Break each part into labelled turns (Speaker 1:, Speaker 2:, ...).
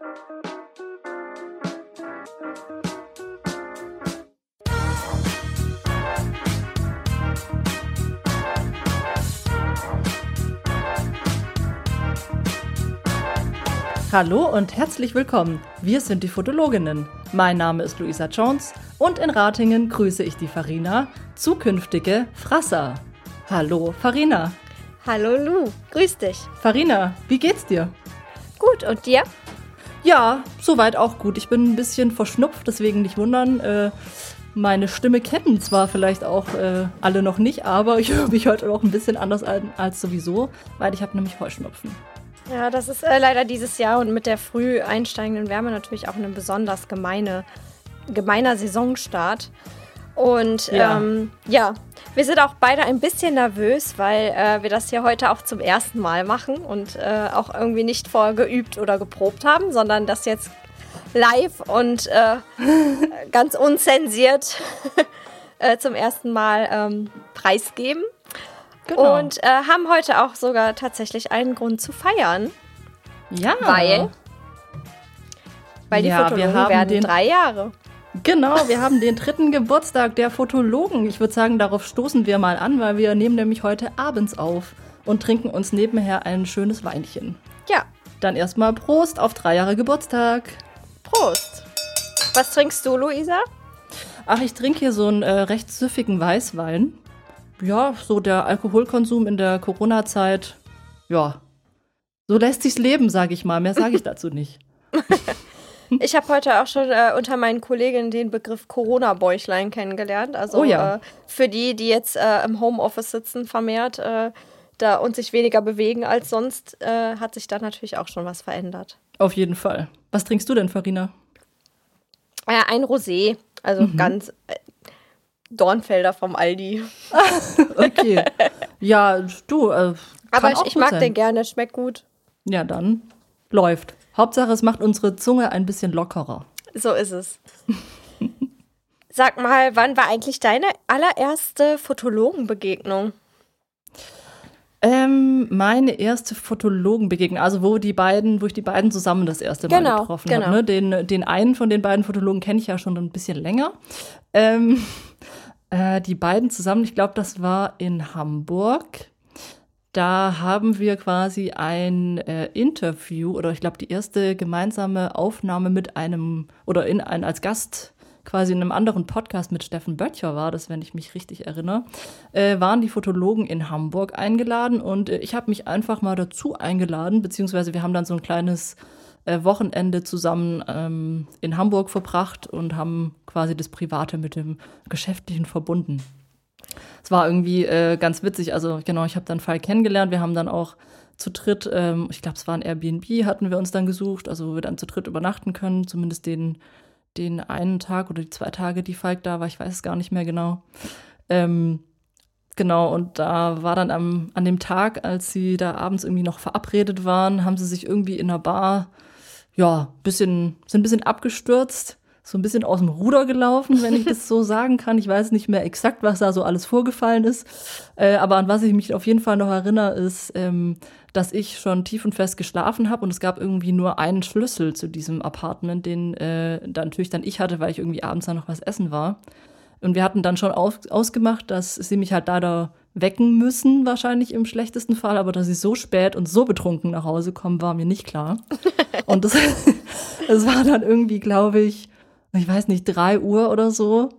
Speaker 1: Hallo und herzlich willkommen. Wir sind die Fotologinnen. Mein Name ist Luisa Jones und in Ratingen grüße ich die Farina, zukünftige Frasser. Hallo Farina.
Speaker 2: Hallo Lu, grüß dich.
Speaker 1: Farina, wie geht's dir?
Speaker 2: Gut, und dir?
Speaker 1: Ja, soweit auch gut. Ich bin ein bisschen verschnupft, deswegen nicht wundern. Äh, meine Stimme kennen zwar vielleicht auch äh, alle noch nicht, aber ich höre mich heute auch ein bisschen anders an als sowieso, weil ich habe nämlich Heuschnupfen.
Speaker 2: Ja, das ist äh, leider dieses Jahr und mit der früh einsteigenden Wärme natürlich auch ein besonders gemeine, gemeiner Saisonstart. Und ja. Ähm, ja, wir sind auch beide ein bisschen nervös, weil äh, wir das hier heute auch zum ersten Mal machen und äh, auch irgendwie nicht vorgeübt oder geprobt haben, sondern das jetzt live und äh, ganz unzensiert äh, zum ersten Mal ähm, preisgeben. Genau. Und äh, haben heute auch sogar tatsächlich einen Grund zu feiern.
Speaker 1: Ja.
Speaker 2: Weil, weil die ja, Fotologen werden den, drei Jahre.
Speaker 1: Genau, wir haben den dritten Geburtstag der Fotologen. Ich würde sagen, darauf stoßen wir mal an, weil wir nehmen nämlich heute abends auf und trinken uns nebenher ein schönes Weinchen.
Speaker 2: Ja.
Speaker 1: Dann erstmal Prost auf drei Jahre Geburtstag.
Speaker 2: Prost. Was trinkst du, Luisa?
Speaker 1: Ach, ich trinke hier so einen äh, recht süffigen Weißwein ja, so der Alkoholkonsum in der Corona-Zeit, ja, so lässt sich's leben, sage ich mal. Mehr sage ich dazu nicht.
Speaker 2: Ich habe heute auch schon äh, unter meinen Kolleginnen den Begriff Corona-Bäuchlein kennengelernt. Also oh ja. äh, für die, die jetzt äh, im Homeoffice sitzen, vermehrt äh, da und sich weniger bewegen als sonst, äh, hat sich da natürlich auch schon was verändert.
Speaker 1: Auf jeden Fall. Was trinkst du denn, Farina?
Speaker 2: Äh, ein Rosé. Also mhm. ganz Dornfelder vom Aldi.
Speaker 1: okay. Ja, du. Äh,
Speaker 2: Aber ich, ich mag sein. den gerne, schmeckt gut.
Speaker 1: Ja, dann läuft. Hauptsache, es macht unsere Zunge ein bisschen lockerer.
Speaker 2: So ist es. Sag mal, wann war eigentlich deine allererste Fotologenbegegnung?
Speaker 1: Ähm, meine erste Fotologenbegegnung, also wo die beiden, wo ich die beiden zusammen das erste Mal genau, getroffen genau. habe. Ne? Den, den einen von den beiden Fotologen kenne ich ja schon ein bisschen länger. Ähm, äh, die beiden zusammen, ich glaube, das war in Hamburg. Da haben wir quasi ein äh, Interview oder ich glaube die erste gemeinsame Aufnahme mit einem oder in ein, als Gast quasi in einem anderen Podcast mit Steffen Böttcher war das, wenn ich mich richtig erinnere, äh, waren die Fotologen in Hamburg eingeladen und äh, ich habe mich einfach mal dazu eingeladen, beziehungsweise wir haben dann so ein kleines äh, Wochenende zusammen ähm, in Hamburg verbracht und haben quasi das Private mit dem Geschäftlichen verbunden. Es war irgendwie äh, ganz witzig. Also genau, ich habe dann Fall kennengelernt. Wir haben dann auch zu dritt, ähm, ich glaube, es war ein Airbnb, hatten wir uns dann gesucht, also wo wir dann zu dritt übernachten können, zumindest den, den einen Tag oder die zwei Tage, die Falk da war, ich weiß es gar nicht mehr genau. Ähm, genau, und da war dann am, an dem Tag, als sie da abends irgendwie noch verabredet waren, haben sie sich irgendwie in einer Bar ja, bisschen, sind ein bisschen abgestürzt, so ein bisschen aus dem Ruder gelaufen, wenn ich das so sagen kann. Ich weiß nicht mehr exakt, was da so alles vorgefallen ist. Äh, aber an was ich mich auf jeden Fall noch erinnere, ist, ähm, dass ich schon tief und fest geschlafen habe und es gab irgendwie nur einen Schlüssel zu diesem Apartment, den äh, dann natürlich dann ich hatte, weil ich irgendwie abends dann noch was essen war. Und wir hatten dann schon auf, ausgemacht, dass sie mich halt leider wecken müssen, wahrscheinlich im schlechtesten Fall, aber dass sie so spät und so betrunken nach Hause kommen, war mir nicht klar. Und das, das war dann irgendwie, glaube ich, ich weiß nicht, drei Uhr oder so.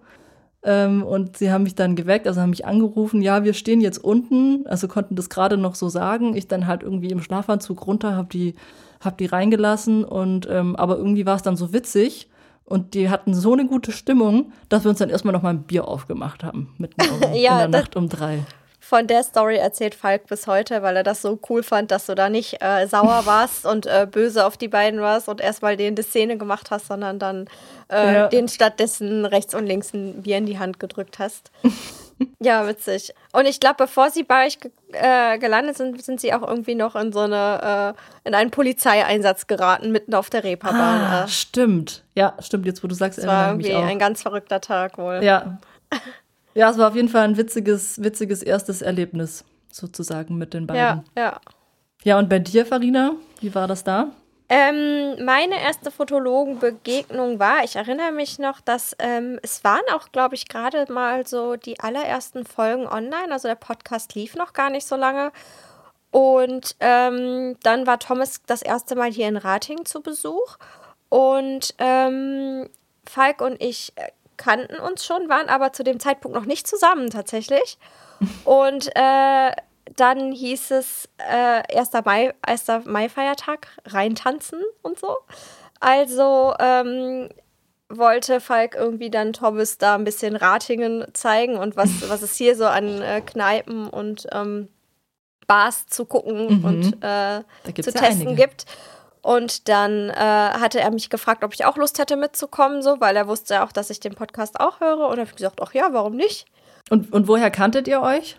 Speaker 1: Ähm, und sie haben mich dann geweckt, also haben mich angerufen, ja, wir stehen jetzt unten, also konnten das gerade noch so sagen. Ich dann halt irgendwie im Schlafanzug runter, hab die, hab die reingelassen und ähm, aber irgendwie war es dann so witzig und die hatten so eine gute Stimmung, dass wir uns dann erstmal noch mal ein Bier aufgemacht haben, mitten um, ja, in der Nacht um drei
Speaker 2: von der Story erzählt Falk bis heute, weil er das so cool fand, dass du da nicht äh, sauer warst und äh, böse auf die beiden warst und erstmal denen die Szene gemacht hast, sondern dann äh, ja. denen stattdessen rechts und links ein Bier in die Hand gedrückt hast. ja, witzig. Und ich glaube, bevor sie bei euch ge äh, gelandet sind, sind sie auch irgendwie noch in so eine, äh, in einen Polizeieinsatz geraten, mitten auf der Reeperbahn.
Speaker 1: Ah, stimmt. Ja, stimmt, jetzt wo du sagst,
Speaker 2: das war irgendwie ein ganz verrückter Tag wohl.
Speaker 1: Ja. Ja, es war auf jeden Fall ein witziges, witziges erstes Erlebnis, sozusagen, mit den beiden.
Speaker 2: Ja, ja.
Speaker 1: Ja, und bei dir, Farina, wie war das da?
Speaker 2: Ähm, meine erste Fotologenbegegnung war, ich erinnere mich noch, dass ähm, es waren auch, glaube ich, gerade mal so die allerersten Folgen online. Also der Podcast lief noch gar nicht so lange. Und ähm, dann war Thomas das erste Mal hier in Rating zu Besuch. Und ähm, Falk und ich äh, kannten uns schon, waren aber zu dem Zeitpunkt noch nicht zusammen tatsächlich. Und äh, dann hieß es äh, 1. Mai, 1. Mai-Feiertag, reintanzen und so. Also ähm, wollte Falk irgendwie dann Thomas da ein bisschen Ratingen zeigen und was, was es hier so an äh, Kneipen und ähm, Bars zu gucken mhm. und äh, zu testen ja gibt. Und dann äh, hatte er mich gefragt, ob ich auch Lust hätte mitzukommen, so, weil er wusste auch, dass ich den Podcast auch höre. Und habe ich gesagt, ach ja, warum nicht?
Speaker 1: Und, und woher kanntet ihr euch?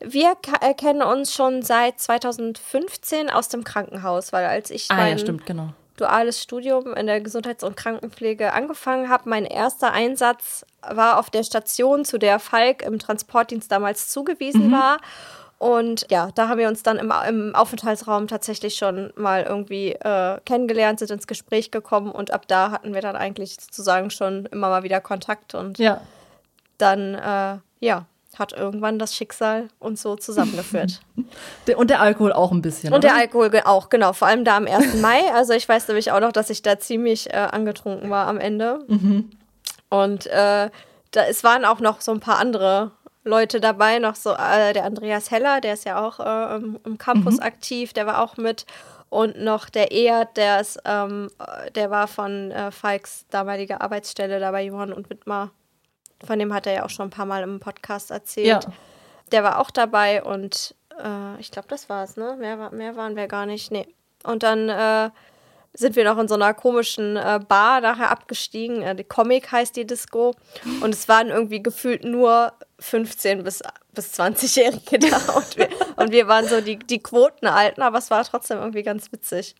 Speaker 2: Wir äh, kennen uns schon seit 2015 aus dem Krankenhaus, weil als ich
Speaker 1: ah, mein ja, stimmt, genau.
Speaker 2: duales Studium in der Gesundheits- und Krankenpflege angefangen habe, mein erster Einsatz war auf der Station, zu der Falk im Transportdienst damals zugewiesen mhm. war. Und ja, da haben wir uns dann im, im Aufenthaltsraum tatsächlich schon mal irgendwie äh, kennengelernt, sind ins Gespräch gekommen und ab da hatten wir dann eigentlich sozusagen schon immer mal wieder Kontakt und
Speaker 1: ja.
Speaker 2: dann, äh, ja, hat irgendwann das Schicksal uns so zusammengeführt.
Speaker 1: und der Alkohol auch ein bisschen.
Speaker 2: Und oder? der Alkohol auch, genau. Vor allem da am 1. Mai. Also ich weiß nämlich auch noch, dass ich da ziemlich äh, angetrunken war am Ende. Mhm. Und äh, da, es waren auch noch so ein paar andere Leute dabei, noch so äh, der Andreas Heller, der ist ja auch äh, im, im, Campus mhm. aktiv, der war auch mit. Und noch der Eert, der ist, ähm, der war von äh, Falks damaliger Arbeitsstelle da bei Johann und Wittmar von dem hat er ja auch schon ein paar Mal im Podcast erzählt. Ja. Der war auch dabei und äh, ich glaube, das war es, ne? Mehr, mehr waren wir gar nicht. Nee. Und dann äh, sind wir noch in so einer komischen äh, Bar nachher abgestiegen. Äh, die Comic heißt die Disco. Und es waren irgendwie gefühlt nur 15- bis, bis 20-Jährige da. Und wir, und wir waren so die, die Quotenalten, aber es war trotzdem irgendwie ganz witzig.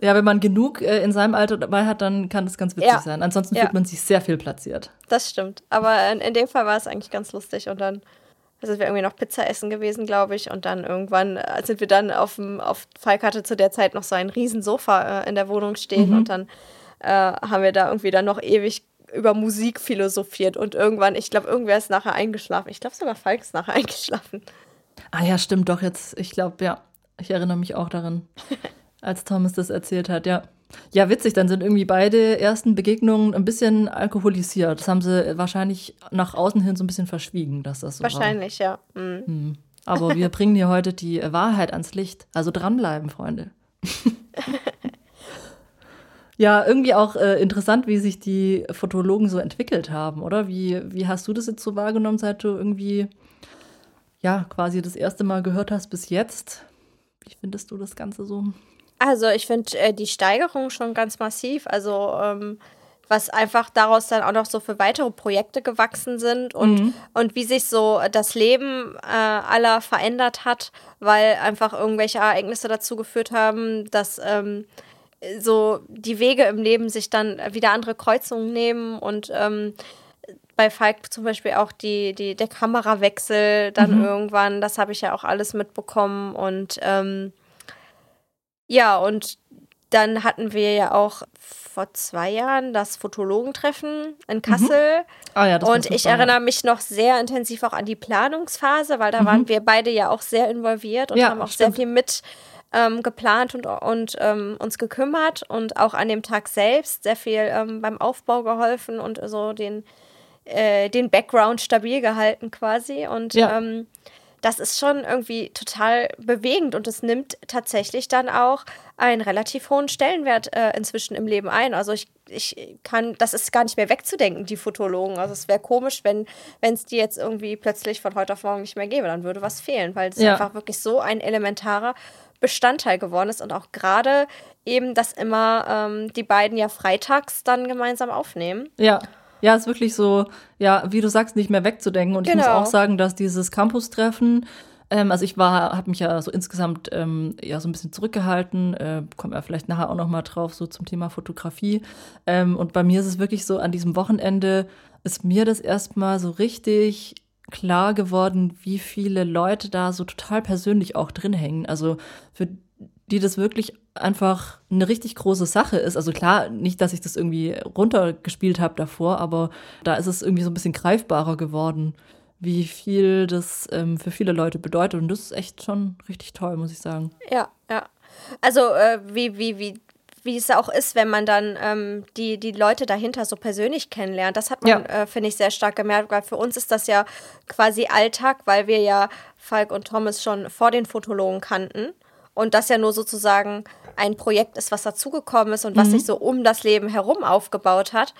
Speaker 1: Ja, wenn man genug äh, in seinem Alter dabei hat, dann kann das ganz witzig ja. sein. Ansonsten ja. fühlt man sich sehr viel platziert.
Speaker 2: Das stimmt. Aber in, in dem Fall war es eigentlich ganz lustig. Und dann sind wir irgendwie noch Pizza essen gewesen, glaube ich. Und dann irgendwann äh, sind wir dann auf dem, auf Falk hatte zu der Zeit noch so ein Riesensofa äh, in der Wohnung stehen. Mhm. Und dann äh, haben wir da irgendwie dann noch ewig über Musik philosophiert. Und irgendwann, ich glaube, irgendwer ist nachher eingeschlafen. Ich glaube sogar Falk ist nachher eingeschlafen.
Speaker 1: Ah ja, stimmt doch jetzt. Ich glaube, ja. Ich erinnere mich auch daran. als Thomas das erzählt hat, ja. Ja, witzig, dann sind irgendwie beide ersten Begegnungen ein bisschen alkoholisiert. Das haben sie wahrscheinlich nach außen hin so ein bisschen verschwiegen, dass das so
Speaker 2: Wahrscheinlich, war. ja. Mhm.
Speaker 1: Hm. Aber wir bringen hier heute die Wahrheit ans Licht. Also dranbleiben, Freunde. ja, irgendwie auch äh, interessant, wie sich die Fotologen so entwickelt haben, oder? Wie, wie hast du das jetzt so wahrgenommen, seit du irgendwie, ja, quasi das erste Mal gehört hast bis jetzt? Wie findest du das Ganze so?
Speaker 2: Also ich finde äh, die Steigerung schon ganz massiv. Also ähm, was einfach daraus dann auch noch so für weitere Projekte gewachsen sind und, mhm. und wie sich so das Leben äh, aller verändert hat, weil einfach irgendwelche Ereignisse dazu geführt haben, dass ähm, so die Wege im Leben sich dann wieder andere Kreuzungen nehmen und ähm, bei Falk zum Beispiel auch die, die, der Kamerawechsel dann mhm. irgendwann, das habe ich ja auch alles mitbekommen und ähm, ja, und dann hatten wir ja auch vor zwei Jahren das Fotologentreffen in mhm. Kassel. Mhm. Ah ja, das und ich erinnere mich noch sehr intensiv auch an die Planungsphase, weil da mhm. waren wir beide ja auch sehr involviert und ja, haben auch stimmt. sehr viel mit ähm, geplant und, und ähm, uns gekümmert und auch an dem Tag selbst sehr viel ähm, beim Aufbau geholfen und so den, äh, den Background stabil gehalten quasi. Und ja. Das ist schon irgendwie total bewegend und es nimmt tatsächlich dann auch einen relativ hohen Stellenwert äh, inzwischen im Leben ein. Also ich, ich kann, das ist gar nicht mehr wegzudenken, die Fotologen. Also es wäre komisch, wenn es die jetzt irgendwie plötzlich von heute auf morgen nicht mehr gäbe, dann würde was fehlen, weil es ja. einfach wirklich so ein elementarer Bestandteil geworden ist und auch gerade eben, dass immer ähm, die beiden ja freitags dann gemeinsam aufnehmen.
Speaker 1: Ja. Ja, ist wirklich so, ja, wie du sagst, nicht mehr wegzudenken. Und genau. ich muss genau. auch sagen, dass dieses Campus-Treffen, ähm, also ich war, habe mich ja so insgesamt ähm, ja so ein bisschen zurückgehalten, äh, kommen wir vielleicht nachher auch noch mal drauf, so zum Thema Fotografie. Ähm, und bei mir ist es wirklich so, an diesem Wochenende ist mir das erstmal so richtig klar geworden, wie viele Leute da so total persönlich auch drin hängen. Also für die das wirklich einfach eine richtig große Sache ist. Also klar, nicht, dass ich das irgendwie runtergespielt habe davor, aber da ist es irgendwie so ein bisschen greifbarer geworden, wie viel das ähm, für viele Leute bedeutet. Und das ist echt schon richtig toll, muss ich sagen.
Speaker 2: Ja, ja. Also äh, wie, wie, wie, wie es auch ist, wenn man dann ähm, die, die Leute dahinter so persönlich kennenlernt. Das hat man, ja. äh, finde ich, sehr stark gemerkt, weil für uns ist das ja quasi Alltag, weil wir ja Falk und Thomas schon vor den Fotologen kannten und das ja nur sozusagen ein Projekt ist, was dazugekommen ist und was mhm. sich so um das Leben herum aufgebaut hat.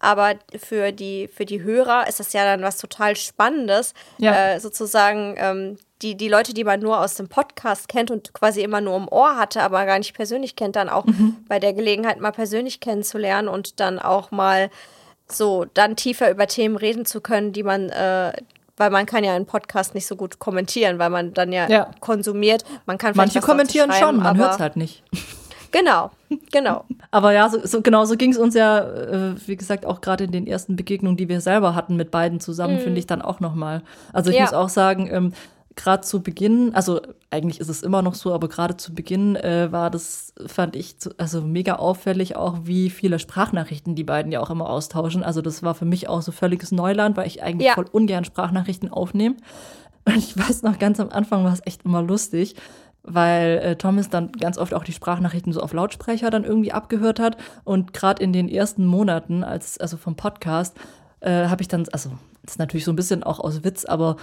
Speaker 2: Aber für die, für die Hörer ist das ja dann was total Spannendes, ja. äh, sozusagen ähm, die, die Leute, die man nur aus dem Podcast kennt und quasi immer nur im Ohr hatte, aber gar nicht persönlich kennt, dann auch mhm. bei der Gelegenheit mal persönlich kennenzulernen und dann auch mal so dann tiefer über Themen reden zu können, die man, äh, weil man kann ja einen Podcast nicht so gut kommentieren, weil man dann ja, ja. konsumiert. Man kann
Speaker 1: Manche kommentieren schon, man hört es halt nicht.
Speaker 2: Genau, genau.
Speaker 1: Aber ja, so, so genau so ging es uns ja, äh, wie gesagt, auch gerade in den ersten Begegnungen, die wir selber hatten mit beiden zusammen, mhm. finde ich dann auch nochmal. Also ich ja. muss auch sagen, ähm, gerade zu Beginn, also eigentlich ist es immer noch so, aber gerade zu Beginn äh, war das, fand ich, zu, also mega auffällig auch, wie viele Sprachnachrichten die beiden ja auch immer austauschen. Also das war für mich auch so völliges Neuland, weil ich eigentlich ja. voll ungern Sprachnachrichten aufnehme. Und ich weiß noch, ganz am Anfang war es echt immer lustig, weil äh, Thomas dann ganz oft auch die Sprachnachrichten so auf Lautsprecher dann irgendwie abgehört hat. Und gerade in den ersten Monaten, als, also vom Podcast, äh, habe ich dann, also das ist natürlich so ein bisschen auch aus Witz, aber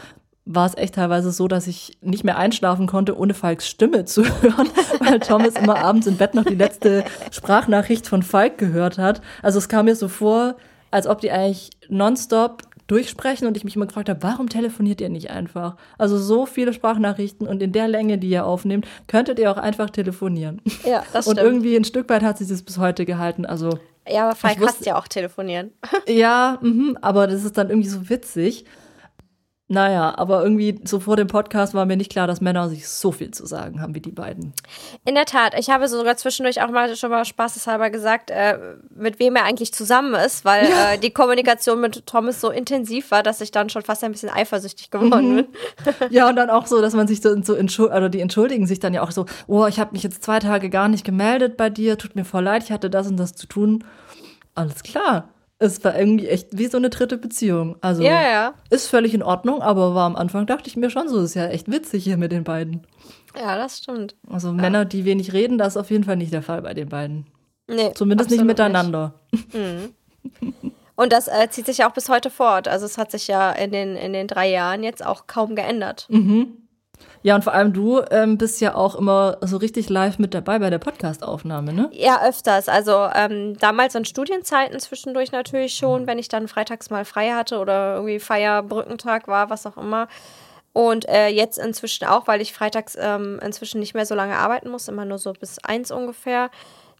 Speaker 1: war es echt teilweise so, dass ich nicht mehr einschlafen konnte, ohne Falks Stimme zu hören, weil Thomas immer abends im Bett noch die letzte Sprachnachricht von Falk gehört hat. Also es kam mir so vor, als ob die eigentlich nonstop durchsprechen und ich mich immer gefragt habe, warum telefoniert ihr nicht einfach? Also so viele Sprachnachrichten und in der Länge, die ihr aufnehmt, könntet ihr auch einfach telefonieren.
Speaker 2: Ja, das
Speaker 1: stimmt. Und irgendwie ein Stück weit hat sich das bis heute gehalten. Also
Speaker 2: ja, aber Falk hasst ja auch telefonieren.
Speaker 1: Ja, mh, aber das ist dann irgendwie so witzig. Naja, aber irgendwie so vor dem Podcast war mir nicht klar, dass Männer sich so viel zu sagen haben wie die beiden.
Speaker 2: In der Tat. Ich habe sogar zwischendurch auch mal schon mal spaßeshalber gesagt, äh, mit wem er eigentlich zusammen ist, weil ja. äh, die Kommunikation mit Thomas so intensiv war, dass ich dann schon fast ein bisschen eifersüchtig geworden mhm. bin.
Speaker 1: Ja, und dann auch so, dass man sich so, so entschuldigt, oder die entschuldigen sich dann ja auch so, oh, ich habe mich jetzt zwei Tage gar nicht gemeldet bei dir, tut mir voll leid, ich hatte das und das zu tun. Alles klar es war irgendwie echt wie so eine dritte Beziehung. Also
Speaker 2: ja, ja.
Speaker 1: ist völlig in Ordnung, aber war am Anfang dachte ich mir schon so, ist ja echt witzig hier mit den beiden.
Speaker 2: Ja, das stimmt.
Speaker 1: Also ja. Männer, die wenig reden, das ist auf jeden Fall nicht der Fall bei den beiden. Nee, Zumindest nicht miteinander. Nicht.
Speaker 2: Mhm. Und das äh, zieht sich ja auch bis heute fort. Also es hat sich ja in den, in den drei Jahren jetzt auch kaum geändert.
Speaker 1: Mhm. Ja, und vor allem du ähm, bist ja auch immer so richtig live mit dabei bei der Podcastaufnahme, ne?
Speaker 2: Ja, öfters. Also ähm, damals in Studienzeiten zwischendurch natürlich schon, wenn ich dann freitags mal frei hatte oder irgendwie Feierbrückentag war, was auch immer. Und äh, jetzt inzwischen auch, weil ich freitags ähm, inzwischen nicht mehr so lange arbeiten muss, immer nur so bis eins ungefähr.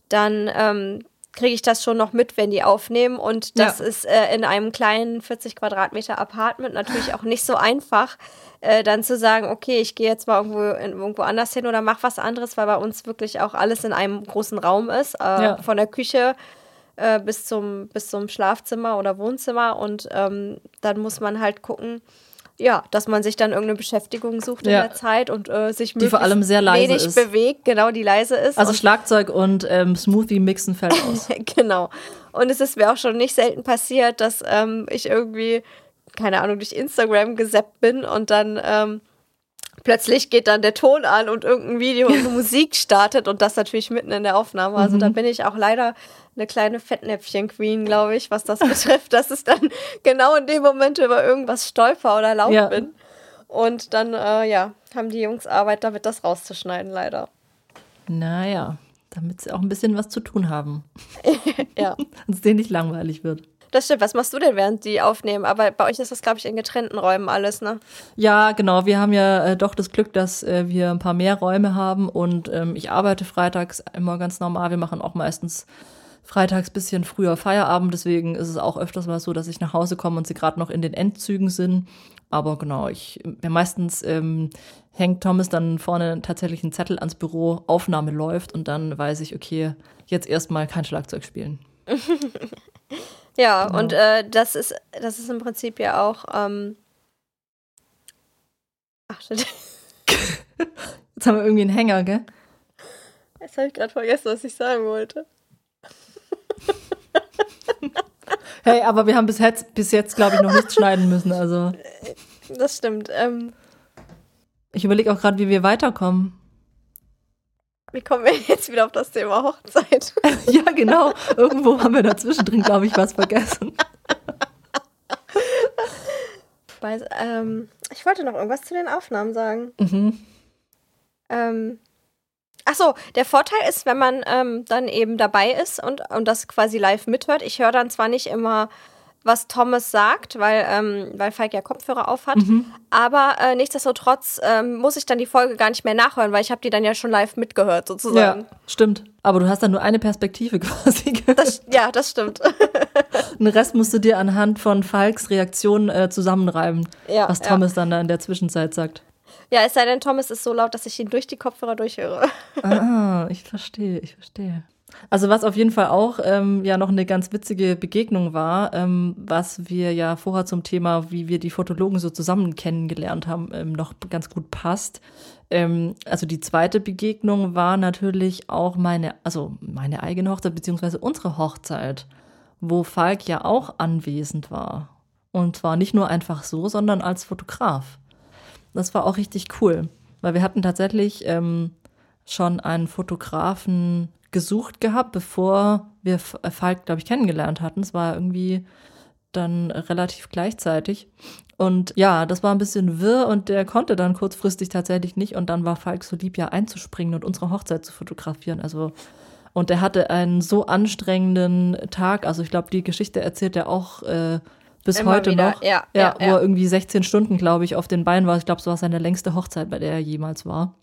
Speaker 2: Dann ähm, kriege ich das schon noch mit, wenn die aufnehmen. Und das ja. ist äh, in einem kleinen 40 Quadratmeter Apartment natürlich auch nicht so einfach, äh, dann zu sagen, okay, ich gehe jetzt mal irgendwo, irgendwo anders hin oder mach was anderes, weil bei uns wirklich auch alles in einem großen Raum ist. Äh, ja. Von der Küche äh, bis, zum, bis zum Schlafzimmer oder Wohnzimmer. Und ähm, dann muss man halt gucken, ja, dass man sich dann irgendeine Beschäftigung sucht ja. in der Zeit und äh, sich
Speaker 1: die vor allem sehr leise
Speaker 2: wenig ist. bewegt, genau, die leise ist.
Speaker 1: Also und Schlagzeug und ähm, Smoothie mixen fällt aus.
Speaker 2: genau. Und es ist mir auch schon nicht selten passiert, dass ähm, ich irgendwie, keine Ahnung, durch Instagram gesappt bin und dann ähm, plötzlich geht dann der Ton an und irgendein Video und Musik startet und das natürlich mitten in der Aufnahme. Also mhm. da bin ich auch leider eine kleine Fettnäpfchen-Queen, glaube ich, was das betrifft, dass es dann genau in dem Moment über irgendwas stolper oder laut ja. bin. Und dann, äh, ja, haben die Jungs Arbeit damit, das rauszuschneiden, leider.
Speaker 1: Naja, damit sie auch ein bisschen was zu tun haben.
Speaker 2: ja.
Speaker 1: Und es denen nicht langweilig wird.
Speaker 2: Das stimmt. Was machst du denn, während die aufnehmen? Aber bei euch ist das, glaube ich, in getrennten Räumen alles, ne?
Speaker 1: Ja, genau. Wir haben ja äh, doch das Glück, dass äh, wir ein paar mehr Räume haben und ähm, ich arbeite freitags immer ganz normal. Wir machen auch meistens freitags bisschen früher Feierabend, deswegen ist es auch öfters mal so, dass ich nach Hause komme und sie gerade noch in den Endzügen sind. Aber genau, ich meistens ähm, hängt Thomas dann vorne tatsächlich einen Zettel ans Büro, Aufnahme läuft und dann weiß ich, okay, jetzt erstmal kein Schlagzeug spielen.
Speaker 2: ja, genau. und äh, das ist das ist im Prinzip ja auch. Ähm Ach,
Speaker 1: shit. Jetzt haben wir irgendwie einen Hänger, gell?
Speaker 2: Jetzt habe ich gerade vergessen, was ich sagen wollte.
Speaker 1: hey, aber wir haben bis jetzt, bis jetzt glaube ich, noch nichts schneiden müssen. Also.
Speaker 2: Das stimmt. Ähm,
Speaker 1: ich überlege auch gerade, wie wir weiterkommen.
Speaker 2: Wie kommen wir jetzt wieder auf das Thema Hochzeit?
Speaker 1: ja, genau. Irgendwo haben wir dazwischen drin, glaube ich, was vergessen.
Speaker 2: Weiß, ähm, ich wollte noch irgendwas zu den Aufnahmen sagen. Mhm. Ähm, Achso, der Vorteil ist, wenn man ähm, dann eben dabei ist und, und das quasi live mithört. Ich höre dann zwar nicht immer was Thomas sagt, weil, ähm, weil Falk ja Kopfhörer auf hat. Mhm. Aber äh, nichtsdestotrotz ähm, muss ich dann die Folge gar nicht mehr nachhören, weil ich habe die dann ja schon live mitgehört, sozusagen.
Speaker 1: Ja, stimmt. Aber du hast dann nur eine Perspektive quasi
Speaker 2: gehört. Das, ja, das stimmt.
Speaker 1: Den Rest musst du dir anhand von Falks Reaktion äh, zusammenreiben, ja, was Thomas ja. dann da in der Zwischenzeit sagt.
Speaker 2: Ja, es sei denn, Thomas ist so laut, dass ich ihn durch die Kopfhörer durchhöre.
Speaker 1: Ah, ich verstehe, ich verstehe. Also was auf jeden Fall auch ähm, ja noch eine ganz witzige Begegnung war, ähm, was wir ja vorher zum Thema, wie wir die Fotologen so zusammen kennengelernt haben, ähm, noch ganz gut passt. Ähm, also die zweite Begegnung war natürlich auch meine, also meine eigene Hochzeit beziehungsweise unsere Hochzeit, wo Falk ja auch anwesend war. Und zwar nicht nur einfach so, sondern als Fotograf. Das war auch richtig cool, weil wir hatten tatsächlich ähm, schon einen Fotografen gesucht gehabt, bevor wir äh, Falk, glaube ich, kennengelernt hatten. Es war irgendwie dann relativ gleichzeitig. Und ja, das war ein bisschen wirr und der konnte dann kurzfristig tatsächlich nicht. Und dann war Falk so lieb, ja einzuspringen und unsere Hochzeit zu fotografieren. Also, und er hatte einen so anstrengenden Tag. Also ich glaube, die Geschichte erzählt er auch äh, bis Immer heute wieder. noch. Ja, ja, ja, wo er irgendwie 16 Stunden, glaube ich, auf den Beinen war. Ich glaube, es war seine längste Hochzeit, bei der er jemals war.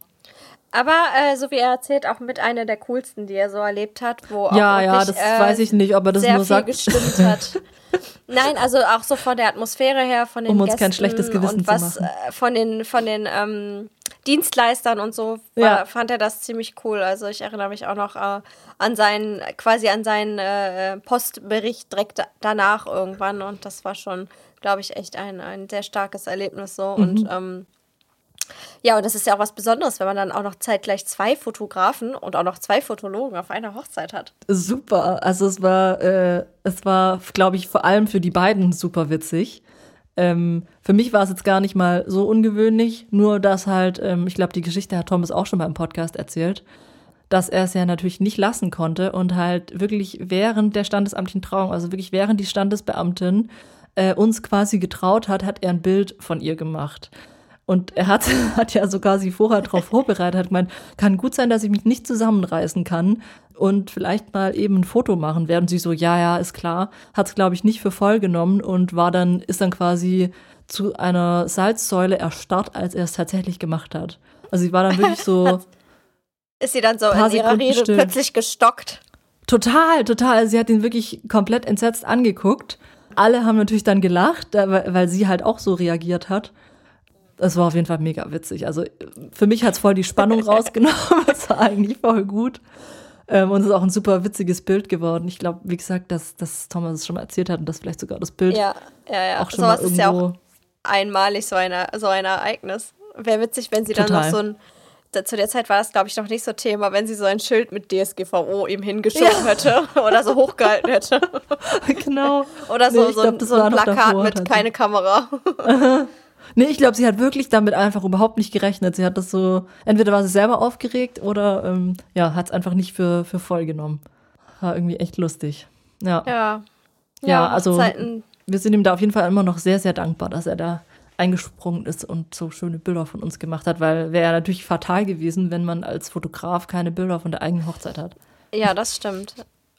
Speaker 2: Aber äh, so wie er erzählt, auch mit einer der coolsten, die er so erlebt hat, wo auch
Speaker 1: ja, ja, das äh, weiß ich nicht, ob er das
Speaker 2: sehr
Speaker 1: nur
Speaker 2: viel gestimmt hat. Nein, also auch so von der Atmosphäre her, von den um uns Gästen kein schlechtes Gewissen und was zu machen. Äh, von den von den ähm, Dienstleistern und so war, ja. fand er das ziemlich cool. Also ich erinnere mich auch noch äh, an seinen quasi an seinen äh, Postbericht direkt danach irgendwann und das war schon, glaube ich, echt ein ein sehr starkes Erlebnis so mhm. und ähm, ja, und das ist ja auch was Besonderes, wenn man dann auch noch zeitgleich zwei Fotografen und auch noch zwei Fotologen auf einer Hochzeit hat.
Speaker 1: Super. Also es war, äh, es war, glaube ich, vor allem für die beiden super witzig. Ähm, für mich war es jetzt gar nicht mal so ungewöhnlich, nur dass halt, ähm, ich glaube, die Geschichte hat Thomas auch schon mal im Podcast erzählt, dass er es ja natürlich nicht lassen konnte und halt wirklich während der standesamtlichen Trauung, also wirklich während die Standesbeamtin äh, uns quasi getraut hat, hat er ein Bild von ihr gemacht. Und er hat, hat ja sogar sie vorher darauf vorbereitet, hat gemeint, kann gut sein, dass ich mich nicht zusammenreißen kann und vielleicht mal eben ein Foto machen. Werden sie so, ja, ja, ist klar. Hat es, glaube ich, nicht für voll genommen und war dann, ist dann quasi zu einer Salzsäule erstarrt, als er es tatsächlich gemacht hat. Also sie war dann wirklich so.
Speaker 2: ist sie dann so in ihrer Sekunden Rede still. plötzlich gestockt?
Speaker 1: Total, total. Also sie hat ihn wirklich komplett entsetzt angeguckt. Alle haben natürlich dann gelacht, weil sie halt auch so reagiert hat. Es war auf jeden Fall mega witzig. Also für mich hat es voll die Spannung rausgenommen. Es war eigentlich voll gut. Ähm, und es ist auch ein super witziges Bild geworden. Ich glaube, wie gesagt, dass, dass Thomas es schon mal erzählt hat und dass vielleicht sogar das Bild
Speaker 2: ja, ja, ja. auch schon so mal irgendwo ist ja auch einmalig so, eine, so ein Ereignis. Wäre witzig, wenn sie Total. dann noch so ein zu der Zeit war das, glaube ich, noch nicht so Thema, wenn sie so ein Schild mit DSGVO ihm hingeschoben ja. hätte oder so hochgehalten hätte.
Speaker 1: Genau.
Speaker 2: oder so, nee, so, glaub, so ein Plakat mit keine Kamera.
Speaker 1: Nee, ich glaube, sie hat wirklich damit einfach überhaupt nicht gerechnet. Sie hat das so, entweder war sie selber aufgeregt oder ähm, ja, hat es einfach nicht für, für voll genommen. War irgendwie echt lustig. Ja.
Speaker 2: Ja,
Speaker 1: ja, ja also wir sind ihm da auf jeden Fall immer noch sehr, sehr dankbar, dass er da eingesprungen ist und so schöne Bilder von uns gemacht hat, weil wäre ja natürlich fatal gewesen, wenn man als Fotograf keine Bilder von der eigenen Hochzeit hat.
Speaker 2: Ja, das stimmt.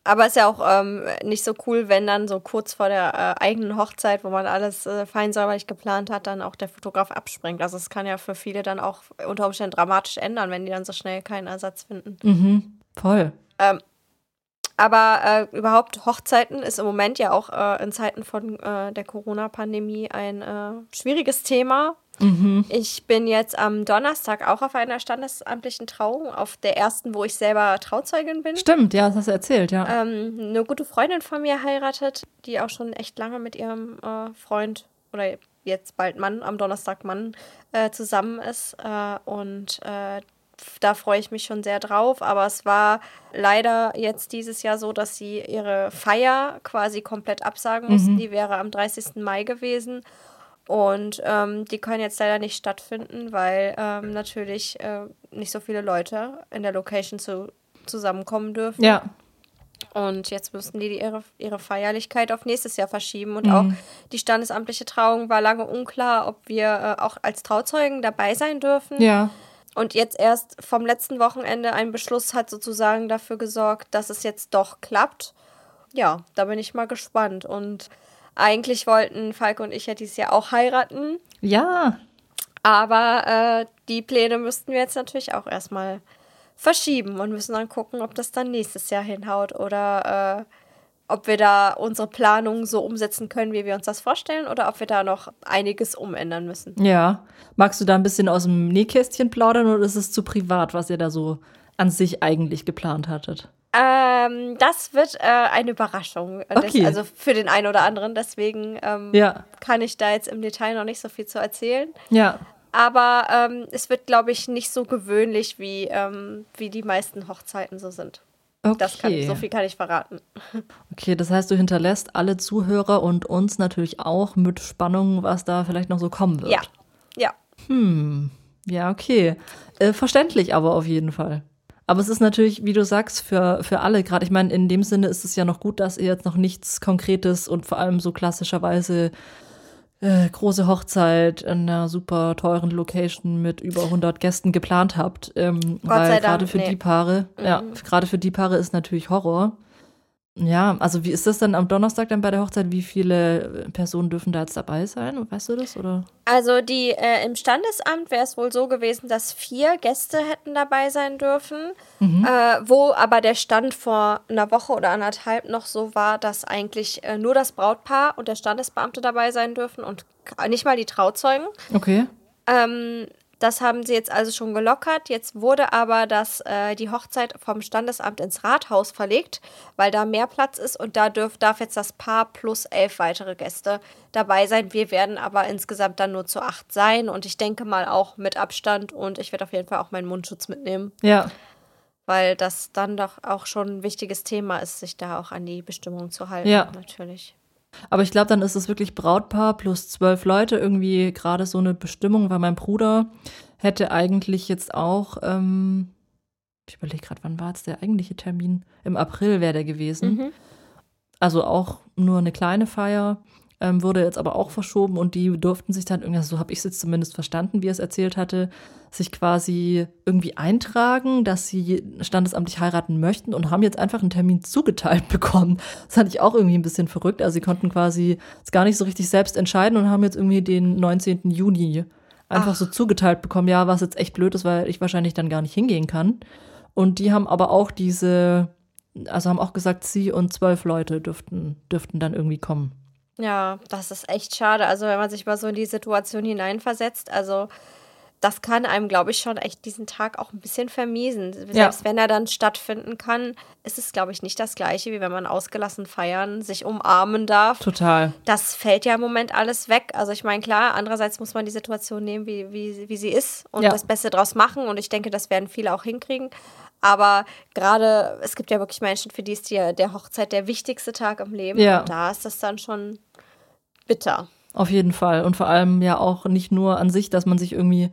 Speaker 2: Aber ist ja auch ähm, nicht so cool, wenn dann so kurz vor der äh, eigenen Hochzeit, wo man alles äh, fein säuberlich geplant hat, dann auch der Fotograf abspringt. Also es kann ja für viele dann auch unter Umständen dramatisch ändern, wenn die dann so schnell keinen Ersatz finden.
Speaker 1: Mhm, voll.
Speaker 2: Ähm, aber äh, überhaupt Hochzeiten ist im Moment ja auch äh, in Zeiten von äh, der Corona-Pandemie ein äh, schwieriges Thema. Mhm. Ich bin jetzt am Donnerstag auch auf einer standesamtlichen Trauung, auf der ersten, wo ich selber Trauzeugin bin.
Speaker 1: Stimmt, ja, das hast du erzählt, ja.
Speaker 2: Ähm, eine gute Freundin von mir heiratet, die auch schon echt lange mit ihrem äh, Freund oder jetzt bald Mann, am Donnerstag Mann, äh, zusammen ist. Äh, und äh, da freue ich mich schon sehr drauf. Aber es war leider jetzt dieses Jahr so, dass sie ihre Feier quasi komplett absagen mussten. Mhm. Die wäre am 30. Mai gewesen. Und ähm, die können jetzt leider nicht stattfinden, weil ähm, natürlich äh, nicht so viele Leute in der Location zu, zusammenkommen dürfen. Ja. Und jetzt müssten die ihre, ihre Feierlichkeit auf nächstes Jahr verschieben. Und mhm. auch die standesamtliche Trauung war lange unklar, ob wir äh, auch als Trauzeugen dabei sein dürfen. Ja. Und jetzt erst vom letzten Wochenende ein Beschluss hat sozusagen dafür gesorgt, dass es jetzt doch klappt. Ja, da bin ich mal gespannt. Und eigentlich wollten Falke und ich ja dieses Jahr auch heiraten. Ja. Aber äh, die Pläne müssten wir jetzt natürlich auch erstmal verschieben und müssen dann gucken, ob das dann nächstes Jahr hinhaut oder äh, ob wir da unsere Planung so umsetzen können, wie wir uns das vorstellen, oder ob wir da noch einiges umändern müssen.
Speaker 1: Ja. Magst du da ein bisschen aus dem Nähkästchen plaudern oder ist es zu privat, was ihr da so an sich eigentlich geplant hattet?
Speaker 2: Ähm, das wird äh, eine Überraschung. Okay. Das, also für den einen oder anderen. Deswegen ähm, ja. kann ich da jetzt im Detail noch nicht so viel zu erzählen. Ja. Aber ähm, es wird, glaube ich, nicht so gewöhnlich, wie, ähm, wie die meisten Hochzeiten so sind. Okay. Das kann, so viel kann ich verraten.
Speaker 1: Okay, das heißt, du hinterlässt alle Zuhörer und uns natürlich auch mit Spannung, was da vielleicht noch so kommen wird. Ja. Ja. Hm. Ja, okay. Äh, verständlich aber auf jeden Fall. Aber es ist natürlich, wie du sagst, für, für alle gerade. Ich meine, in dem Sinne ist es ja noch gut, dass ihr jetzt noch nichts Konkretes und vor allem so klassischerweise äh, große Hochzeit in einer super teuren Location mit über 100 Gästen geplant habt. Ähm, weil gerade für nee. die Paare, mhm. ja, gerade für die Paare ist natürlich Horror. Ja, also wie ist das dann am Donnerstag dann bei der Hochzeit? Wie viele Personen dürfen da jetzt dabei sein? Weißt du das? Oder?
Speaker 2: Also die äh, im Standesamt wäre es wohl so gewesen, dass vier Gäste hätten dabei sein dürfen, mhm. äh, wo aber der Stand vor einer Woche oder anderthalb noch so war, dass eigentlich äh, nur das Brautpaar und der Standesbeamte dabei sein dürfen und nicht mal die Trauzeugen. Okay. Ähm, das haben sie jetzt also schon gelockert. Jetzt wurde aber das, äh, die Hochzeit vom Standesamt ins Rathaus verlegt, weil da mehr Platz ist und da dürf, darf jetzt das Paar plus elf weitere Gäste dabei sein. Wir werden aber insgesamt dann nur zu acht sein und ich denke mal auch mit Abstand und ich werde auf jeden Fall auch meinen Mundschutz mitnehmen. Ja. Weil das dann doch auch schon ein wichtiges Thema ist, sich da auch an die Bestimmung zu halten. Ja. Natürlich.
Speaker 1: Aber ich glaube, dann ist es wirklich Brautpaar plus zwölf Leute irgendwie gerade so eine Bestimmung, weil mein Bruder hätte eigentlich jetzt auch, ähm, ich überlege gerade, wann war jetzt der eigentliche Termin? Im April wäre der gewesen. Mhm. Also auch nur eine kleine Feier ähm, wurde jetzt aber auch verschoben und die durften sich dann irgendwie, so habe ich es jetzt zumindest verstanden, wie er es erzählt hatte, sich quasi irgendwie eintragen, dass sie standesamtlich heiraten möchten und haben jetzt einfach einen Termin zugeteilt bekommen. Das fand ich auch irgendwie ein bisschen verrückt. Also sie konnten quasi es gar nicht so richtig selbst entscheiden und haben jetzt irgendwie den 19. Juni einfach Ach. so zugeteilt bekommen. Ja, was jetzt echt blöd ist, weil ich wahrscheinlich dann gar nicht hingehen kann. Und die haben aber auch diese, also haben auch gesagt, sie und zwölf Leute dürften, dürften dann irgendwie kommen.
Speaker 2: Ja, das ist echt schade. Also, wenn man sich mal so in die Situation hineinversetzt, also das kann einem, glaube ich, schon echt diesen Tag auch ein bisschen vermiesen. Selbst ja. wenn er dann stattfinden kann, ist es, glaube ich, nicht das Gleiche, wie wenn man ausgelassen feiern, sich umarmen darf. Total. Das fällt ja im Moment alles weg. Also ich meine, klar, andererseits muss man die Situation nehmen, wie, wie, wie sie ist und ja. das Beste draus machen. Und ich denke, das werden viele auch hinkriegen. Aber gerade, es gibt ja wirklich Menschen, für die ist die, der Hochzeit der wichtigste Tag im Leben. Ja. Und da ist das dann schon bitter.
Speaker 1: Auf jeden Fall. Und vor allem ja auch nicht nur an sich, dass man sich irgendwie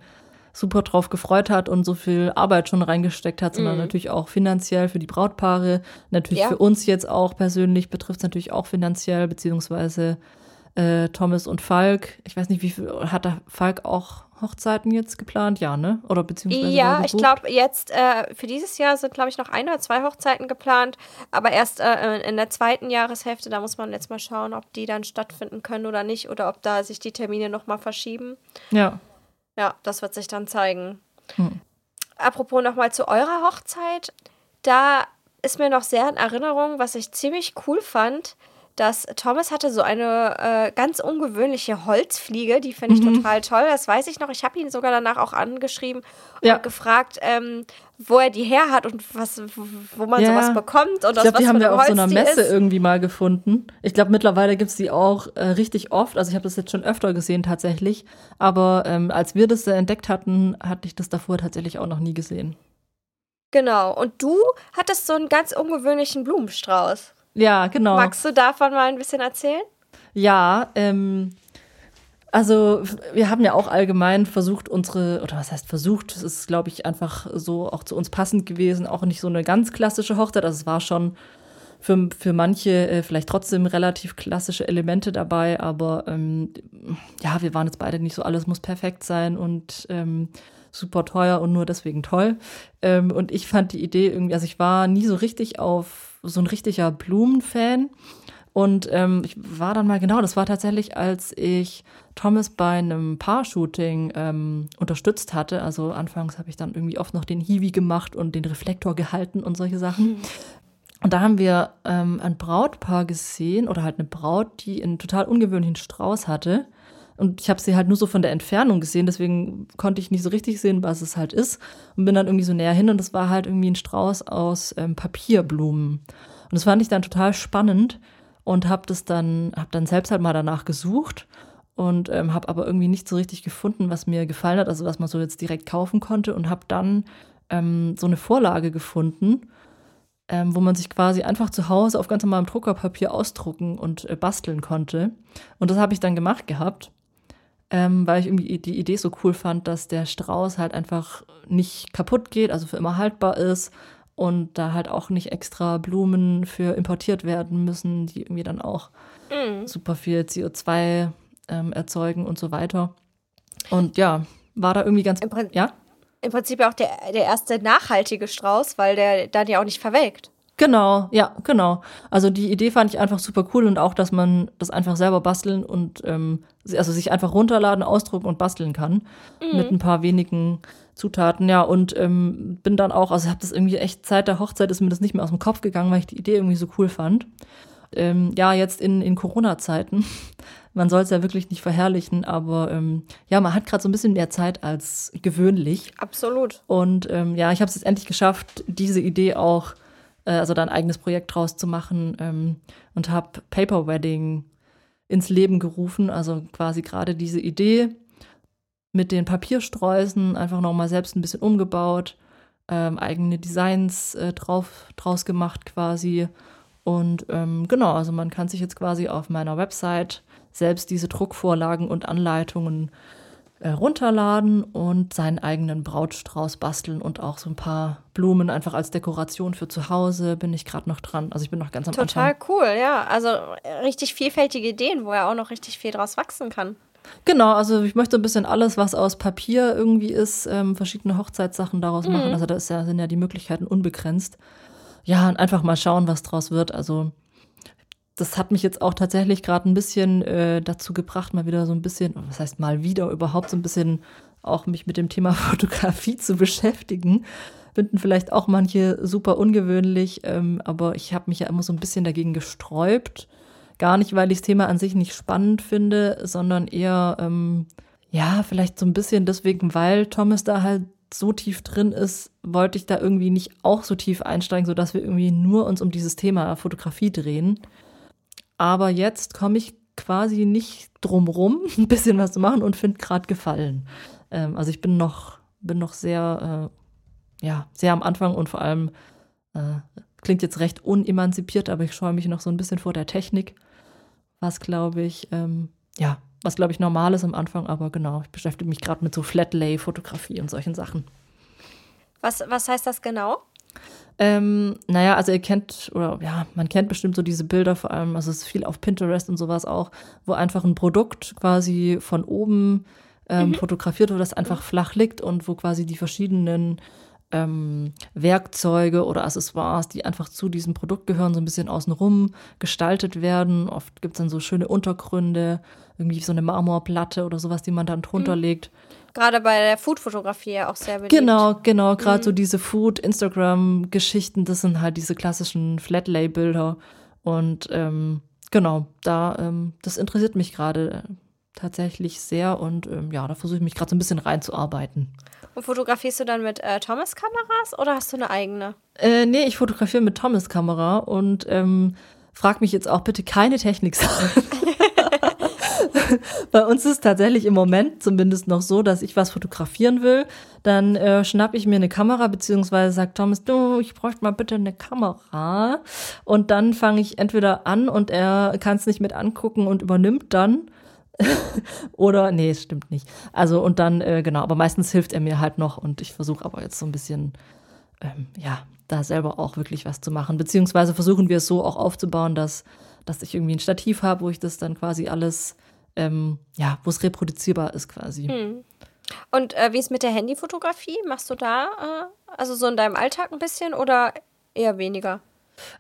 Speaker 1: super drauf gefreut hat und so viel Arbeit schon reingesteckt hat, sondern mm. natürlich auch finanziell für die Brautpaare. Natürlich ja. für uns jetzt auch persönlich betrifft es natürlich auch finanziell, beziehungsweise äh, Thomas und Falk. Ich weiß nicht, wie viel hat da Falk auch Hochzeiten jetzt geplant? Ja, ne? Oder beziehungsweise.
Speaker 2: Ja, ich glaube, jetzt äh, für dieses Jahr sind, glaube ich, noch ein oder zwei Hochzeiten geplant. Aber erst äh, in der zweiten Jahreshälfte, da muss man jetzt mal schauen, ob die dann stattfinden können oder nicht. Oder ob da sich die Termine nochmal verschieben. Ja. Ja, das wird sich dann zeigen. Hm. Apropos nochmal zu eurer Hochzeit. Da ist mir noch sehr in Erinnerung, was ich ziemlich cool fand dass Thomas hatte so eine äh, ganz ungewöhnliche Holzfliege, die finde ich mhm. total toll. Das weiß ich noch. Ich habe ihn sogar danach auch angeschrieben ja. und gefragt, ähm, wo er die her hat und was, wo man ja. sowas bekommt. Und
Speaker 1: ich glaube, die haben wir auf so einer Messe ist. irgendwie mal gefunden. Ich glaube, mittlerweile gibt es die auch äh, richtig oft. Also ich habe das jetzt schon öfter gesehen tatsächlich. Aber ähm, als wir das äh, entdeckt hatten, hatte ich das davor tatsächlich auch noch nie gesehen.
Speaker 2: Genau. Und du hattest so einen ganz ungewöhnlichen Blumenstrauß.
Speaker 1: Ja, genau.
Speaker 2: Magst du davon mal ein bisschen erzählen?
Speaker 1: Ja, ähm, also wir haben ja auch allgemein versucht, unsere, oder was heißt versucht, es ist, glaube ich, einfach so auch zu uns passend gewesen, auch nicht so eine ganz klassische Hochzeit. Also es war schon für, für manche äh, vielleicht trotzdem relativ klassische Elemente dabei, aber ähm, ja, wir waren jetzt beide nicht so, alles muss perfekt sein und ähm, super teuer und nur deswegen toll. Ähm, und ich fand die Idee irgendwie, also ich war nie so richtig auf so ein richtiger Blumenfan. Und ähm, ich war dann mal, genau, das war tatsächlich, als ich Thomas bei einem Paar-Shooting ähm, unterstützt hatte. Also anfangs habe ich dann irgendwie oft noch den Hiwi gemacht und den Reflektor gehalten und solche Sachen. Mhm. Und da haben wir ähm, ein Brautpaar gesehen oder halt eine Braut, die einen total ungewöhnlichen Strauß hatte. Und ich habe sie halt nur so von der Entfernung gesehen, deswegen konnte ich nicht so richtig sehen, was es halt ist. Und bin dann irgendwie so näher hin und das war halt irgendwie ein Strauß aus ähm, Papierblumen. Und das fand ich dann total spannend und habe das dann, habe dann selbst halt mal danach gesucht und ähm, habe aber irgendwie nicht so richtig gefunden, was mir gefallen hat, also was man so jetzt direkt kaufen konnte und habe dann ähm, so eine Vorlage gefunden, ähm, wo man sich quasi einfach zu Hause auf ganz normalem Druckerpapier ausdrucken und äh, basteln konnte. Und das habe ich dann gemacht gehabt ähm, weil ich irgendwie die Idee so cool fand, dass der Strauß halt einfach nicht kaputt geht, also für immer haltbar ist und da halt auch nicht extra Blumen für importiert werden müssen, die irgendwie dann auch mm. super viel CO2 ähm, erzeugen und so weiter. Und ja, war da irgendwie ganz.
Speaker 2: Im, ja? Im Prinzip auch der, der erste nachhaltige Strauß, weil der dann ja auch nicht verwelkt.
Speaker 1: Genau, ja, genau. Also die Idee fand ich einfach super cool und auch, dass man das einfach selber basteln und ähm, also sich einfach runterladen, ausdrucken und basteln kann mhm. mit ein paar wenigen Zutaten. Ja, und ähm, bin dann auch, also habe das irgendwie echt seit der Hochzeit ist mir das nicht mehr aus dem Kopf gegangen, weil ich die Idee irgendwie so cool fand. Ähm, ja, jetzt in, in Corona-Zeiten, man soll es ja wirklich nicht verherrlichen, aber ähm, ja, man hat gerade so ein bisschen mehr Zeit als gewöhnlich.
Speaker 2: Absolut.
Speaker 1: Und ähm, ja, ich habe es jetzt endlich geschafft, diese Idee auch äh, also da ein eigenes Projekt draus zu machen ähm, und habe Paper Wedding ins Leben gerufen. Also quasi gerade diese Idee mit den Papiersträußen einfach nochmal selbst ein bisschen umgebaut, ähm, eigene Designs äh, drauf, draus gemacht quasi. Und ähm, genau, also man kann sich jetzt quasi auf meiner Website selbst diese Druckvorlagen und Anleitungen runterladen und seinen eigenen Brautstrauß basteln und auch so ein paar Blumen einfach als Dekoration für zu Hause bin ich gerade noch dran. Also ich bin noch ganz am
Speaker 2: Total Anfang. cool, ja. Also äh, richtig vielfältige Ideen, wo er auch noch richtig viel draus wachsen kann.
Speaker 1: Genau, also ich möchte ein bisschen alles, was aus Papier irgendwie ist, ähm, verschiedene Hochzeitssachen daraus mhm. machen. Also da ja, sind ja die Möglichkeiten unbegrenzt. Ja, und einfach mal schauen, was draus wird. Also das hat mich jetzt auch tatsächlich gerade ein bisschen äh, dazu gebracht, mal wieder so ein bisschen, was heißt mal wieder, überhaupt so ein bisschen auch mich mit dem Thema Fotografie zu beschäftigen. Finden vielleicht auch manche super ungewöhnlich, ähm, aber ich habe mich ja immer so ein bisschen dagegen gesträubt. Gar nicht, weil ich das Thema an sich nicht spannend finde, sondern eher, ähm, ja, vielleicht so ein bisschen deswegen, weil Thomas da halt so tief drin ist, wollte ich da irgendwie nicht auch so tief einsteigen, sodass wir irgendwie nur uns um dieses Thema Fotografie drehen. Aber jetzt komme ich quasi nicht drumrum, ein bisschen was zu machen und finde gerade Gefallen. Ähm, also ich bin noch, bin noch sehr, äh, ja, sehr am Anfang und vor allem äh, klingt jetzt recht unemanzipiert, aber ich scheue mich noch so ein bisschen vor der Technik, was glaube ich, ähm, ja, was glaube ich normal ist am Anfang, aber genau, ich beschäftige mich gerade mit so Flatlay-Fotografie und solchen Sachen.
Speaker 2: Was, was heißt das genau?
Speaker 1: Ähm, naja, also ihr kennt, oder ja, man kennt bestimmt so diese Bilder vor allem, also es ist viel auf Pinterest und sowas auch, wo einfach ein Produkt quasi von oben ähm, mhm. fotografiert wird, das einfach flach liegt und wo quasi die verschiedenen ähm, Werkzeuge oder Accessoires, die einfach zu diesem Produkt gehören, so ein bisschen außenrum gestaltet werden. Oft gibt es dann so schöne Untergründe, irgendwie so eine Marmorplatte oder sowas, die man dann drunter mhm. legt.
Speaker 2: Gerade bei der Food-Fotografie ja auch sehr beliebt.
Speaker 1: Genau, genau. Gerade mhm. so diese Food-Instagram-Geschichten, das sind halt diese klassischen Flatlay-Bilder. Und ähm, genau, da, ähm, das interessiert mich gerade tatsächlich sehr und ähm, ja, da versuche ich mich gerade so ein bisschen reinzuarbeiten.
Speaker 2: Und fotografierst du dann mit äh, Thomas-Kameras oder hast du eine eigene?
Speaker 1: Äh, nee, ich fotografiere mit Thomas-Kamera und ähm, frag mich jetzt auch bitte keine Technik Bei uns ist tatsächlich im Moment zumindest noch so, dass ich was fotografieren will. Dann äh, schnapp ich mir eine Kamera, beziehungsweise sagt Thomas, du, ich bräuchte mal bitte eine Kamera. Und dann fange ich entweder an und er kann es nicht mit angucken und übernimmt dann. Oder, nee, es stimmt nicht. Also, und dann, äh, genau, aber meistens hilft er mir halt noch und ich versuche aber jetzt so ein bisschen, ähm, ja, da selber auch wirklich was zu machen. Beziehungsweise versuchen wir es so auch aufzubauen, dass, dass ich irgendwie ein Stativ habe, wo ich das dann quasi alles, ähm, ja, wo es reproduzierbar ist quasi. Hm.
Speaker 2: Und äh, wie ist mit der Handyfotografie? Machst du da, äh, also so in deinem Alltag ein bisschen oder eher weniger?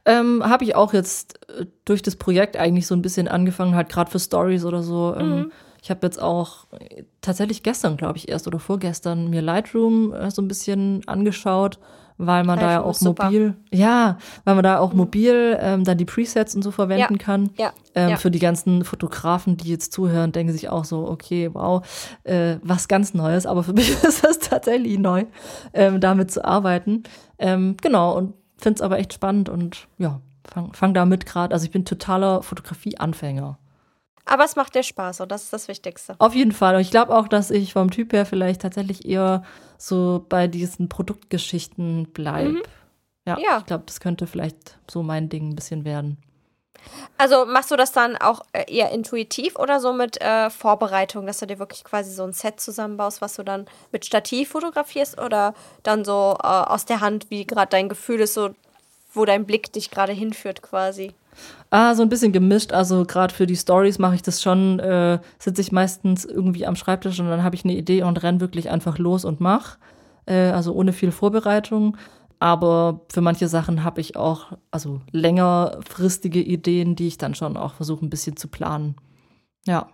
Speaker 1: Ähm, habe ich auch jetzt äh, durch das Projekt eigentlich so ein bisschen angefangen, halt gerade für Stories oder so. Ähm, mhm. Ich habe jetzt auch äh, tatsächlich gestern, glaube ich, erst oder vorgestern mir Lightroom äh, so ein bisschen angeschaut, weil man da ja auch mobil, ja, weil man da auch mhm. mobil ähm, dann die Presets und so verwenden ja. kann. Ja. Ähm, ja. Für die ganzen Fotografen, die jetzt zuhören, denken sich auch so, okay, wow, äh, was ganz Neues. Aber für mich ist das tatsächlich neu, ähm, damit zu arbeiten. Ähm, genau, und finde es aber echt spannend und ja, fang, fang damit gerade. Also ich bin totaler Fotografie-Anfänger.
Speaker 2: Aber es macht dir Spaß und das ist das Wichtigste.
Speaker 1: Auf jeden Fall. Und ich glaube auch, dass ich vom Typ her vielleicht tatsächlich eher so bei diesen Produktgeschichten bleibe. Mhm. Ja, ja, ich glaube, das könnte vielleicht so mein Ding ein bisschen werden.
Speaker 2: Also machst du das dann auch äh, eher intuitiv oder so mit äh, Vorbereitung, dass du dir wirklich quasi so ein Set zusammenbaust, was du dann mit Stativ fotografierst oder dann so äh, aus der Hand, wie gerade dein Gefühl ist, so wo dein Blick dich gerade hinführt quasi?
Speaker 1: Ah, so ein bisschen gemischt. Also gerade für die Stories mache ich das schon, äh, sitze ich meistens irgendwie am Schreibtisch und dann habe ich eine Idee und renn wirklich einfach los und mach. Äh, also ohne viel Vorbereitung. Aber für manche Sachen habe ich auch, also längerfristige Ideen, die ich dann schon auch versuche, ein bisschen zu planen. Ja.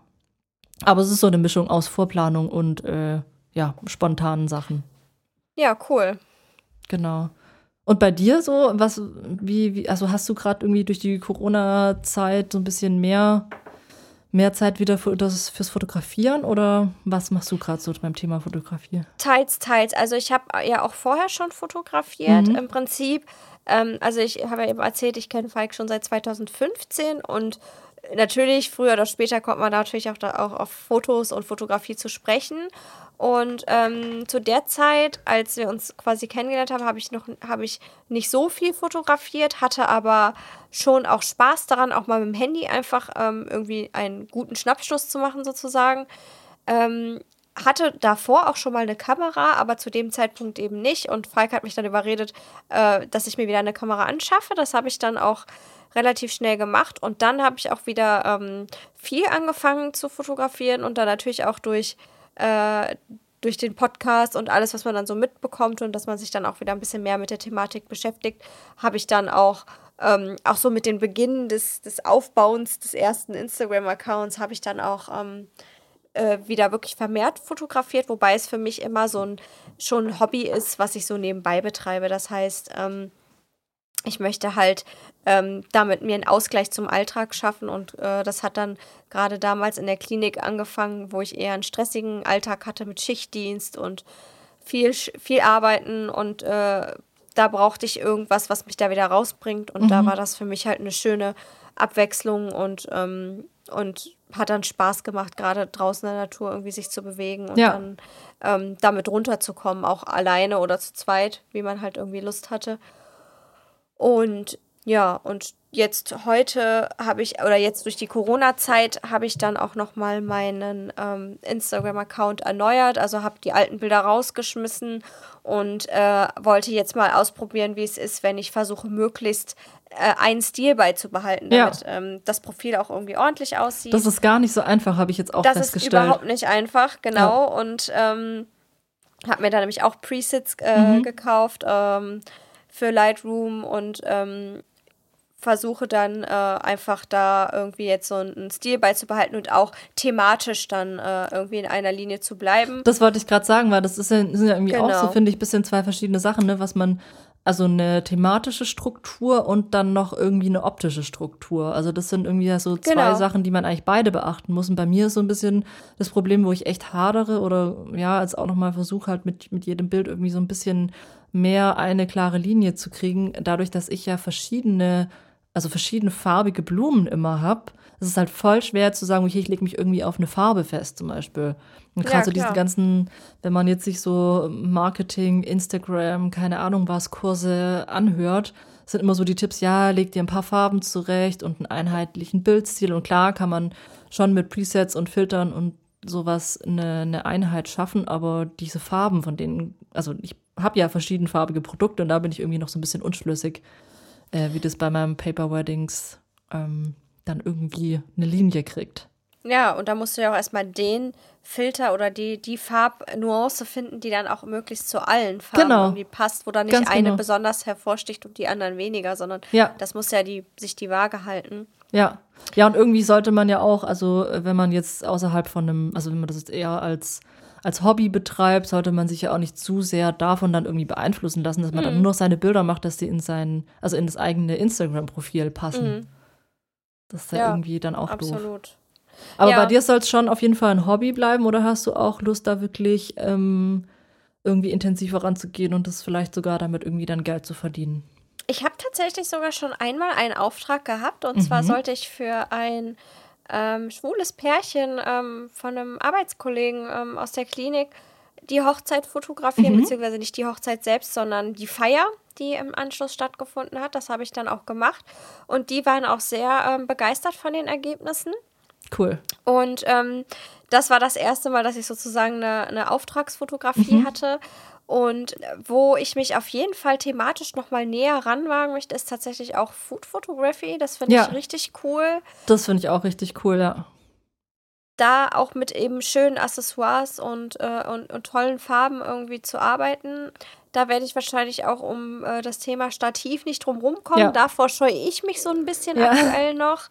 Speaker 1: Aber es ist so eine Mischung aus Vorplanung und äh, ja, spontanen Sachen.
Speaker 2: Ja, cool.
Speaker 1: Genau. Und bei dir so, was, wie, wie also hast du gerade irgendwie durch die Corona-Zeit so ein bisschen mehr mehr Zeit wieder für das, fürs Fotografieren oder was machst du gerade so beim Thema Fotografie?
Speaker 2: Teils, teils. Also ich habe ja auch vorher schon fotografiert mhm. im Prinzip. Ähm, also ich habe ja eben erzählt, ich kenne Falk schon seit 2015 und natürlich, früher oder später kommt man natürlich auch, da, auch auf Fotos und Fotografie zu sprechen. Und ähm, zu der Zeit, als wir uns quasi kennengelernt haben, habe ich noch habe ich nicht so viel fotografiert, hatte aber schon auch Spaß daran, auch mal mit dem Handy einfach ähm, irgendwie einen guten Schnappschuss zu machen, sozusagen. Ähm, hatte davor auch schon mal eine Kamera, aber zu dem Zeitpunkt eben nicht. Und Falk hat mich dann überredet, äh, dass ich mir wieder eine Kamera anschaffe. Das habe ich dann auch relativ schnell gemacht. Und dann habe ich auch wieder ähm, viel angefangen zu fotografieren und dann natürlich auch durch äh, durch den Podcast und alles, was man dann so mitbekommt und dass man sich dann auch wieder ein bisschen mehr mit der Thematik beschäftigt, habe ich dann auch, ähm, auch so mit dem Beginn des, des Aufbauens des ersten Instagram-Accounts, habe ich dann auch ähm, äh, wieder wirklich vermehrt fotografiert, wobei es für mich immer so ein schon ein Hobby ist, was ich so nebenbei betreibe. Das heißt, ähm, ich möchte halt ähm, damit mir einen Ausgleich zum Alltag schaffen und äh, das hat dann gerade damals in der Klinik angefangen, wo ich eher einen stressigen Alltag hatte mit Schichtdienst und viel, viel Arbeiten und äh, da brauchte ich irgendwas, was mich da wieder rausbringt und mhm. da war das für mich halt eine schöne Abwechslung und, ähm, und hat dann Spaß gemacht, gerade draußen in der Natur irgendwie sich zu bewegen und ja. dann ähm, damit runterzukommen, auch alleine oder zu zweit, wie man halt irgendwie Lust hatte. Und ja, und jetzt heute habe ich, oder jetzt durch die Corona-Zeit, habe ich dann auch nochmal meinen ähm, Instagram-Account erneuert, also habe die alten Bilder rausgeschmissen und äh, wollte jetzt mal ausprobieren, wie es ist, wenn ich versuche, möglichst äh, einen Stil beizubehalten, damit ja. ähm, das Profil auch irgendwie ordentlich aussieht.
Speaker 1: Das ist gar nicht so einfach, habe ich jetzt auch das festgestellt. Das
Speaker 2: ist überhaupt nicht einfach, genau. Ja. Und ähm, habe mir da nämlich auch Presets äh, mhm. gekauft. Ähm, für Lightroom und ähm, versuche dann äh, einfach da irgendwie jetzt so einen Stil beizubehalten und auch thematisch dann äh, irgendwie in einer Linie zu bleiben.
Speaker 1: Das wollte ich gerade sagen, weil das ist ja, sind ja irgendwie genau. auch so, genau. finde ich, ein bisschen zwei verschiedene Sachen, ne? was man also eine thematische Struktur und dann noch irgendwie eine optische Struktur. Also das sind irgendwie so zwei genau. Sachen, die man eigentlich beide beachten muss. Und bei mir ist so ein bisschen das Problem, wo ich echt hadere oder ja, als auch nochmal versuche halt mit, mit jedem Bild irgendwie so ein bisschen mehr eine klare Linie zu kriegen, dadurch, dass ich ja verschiedene, also verschiedene farbige Blumen immer habe. Es ist halt voll schwer zu sagen, okay, ich lege mich irgendwie auf eine Farbe fest, zum Beispiel. Und gerade ja, so diesen ganzen, wenn man jetzt sich so Marketing, Instagram, keine Ahnung was, Kurse anhört, sind immer so die Tipps, ja, leg dir ein paar Farben zurecht und einen einheitlichen Bildstil. Und klar kann man schon mit Presets und Filtern und sowas eine, eine Einheit schaffen, aber diese Farben, von denen, also ich habe ja verschiedenfarbige Produkte und da bin ich irgendwie noch so ein bisschen unschlüssig, äh, wie das bei meinem Paper Weddings ähm, dann irgendwie eine Linie kriegt.
Speaker 2: Ja, und da musst du ja auch erstmal den Filter oder die, die Farbnuance finden, die dann auch möglichst zu allen Farben genau. irgendwie passt, wo dann nicht Ganz eine genau. besonders hervorsticht und die anderen weniger, sondern ja. das muss ja die, sich die Waage halten.
Speaker 1: Ja. Ja, und irgendwie sollte man ja auch, also wenn man jetzt außerhalb von einem, also wenn man das jetzt eher als, als Hobby betreibt, sollte man sich ja auch nicht zu sehr davon dann irgendwie beeinflussen lassen, dass man mhm. dann nur noch seine Bilder macht, dass die in sein, also in das eigene Instagram-Profil passen. Mhm. Das ist ja, ja irgendwie dann auch absolut. doof. Aber ja. bei dir soll es schon auf jeden Fall ein Hobby bleiben oder hast du auch Lust, da wirklich ähm, irgendwie intensiver ranzugehen und das vielleicht sogar damit irgendwie dann Geld zu verdienen?
Speaker 2: Ich habe tatsächlich sogar schon einmal einen Auftrag gehabt und mhm. zwar sollte ich für ein ähm, schwules Pärchen ähm, von einem Arbeitskollegen ähm, aus der Klinik die Hochzeit fotografieren, mhm. beziehungsweise nicht die Hochzeit selbst, sondern die Feier, die im Anschluss stattgefunden hat. Das habe ich dann auch gemacht. Und die waren auch sehr ähm, begeistert von den Ergebnissen.
Speaker 1: Cool.
Speaker 2: Und ähm, das war das erste Mal, dass ich sozusagen eine, eine Auftragsfotografie mhm. hatte. Und wo ich mich auf jeden Fall thematisch nochmal näher ranwagen möchte, ist tatsächlich auch Food Photography. Das finde ja. ich richtig cool.
Speaker 1: Das finde ich auch richtig cool, ja.
Speaker 2: Da auch mit eben schönen Accessoires und, äh, und, und, tollen Farben irgendwie zu arbeiten. Da werde ich wahrscheinlich auch um äh, das Thema Stativ nicht drum rumkommen. Ja. Davor scheue ich mich so ein bisschen ja. aktuell noch.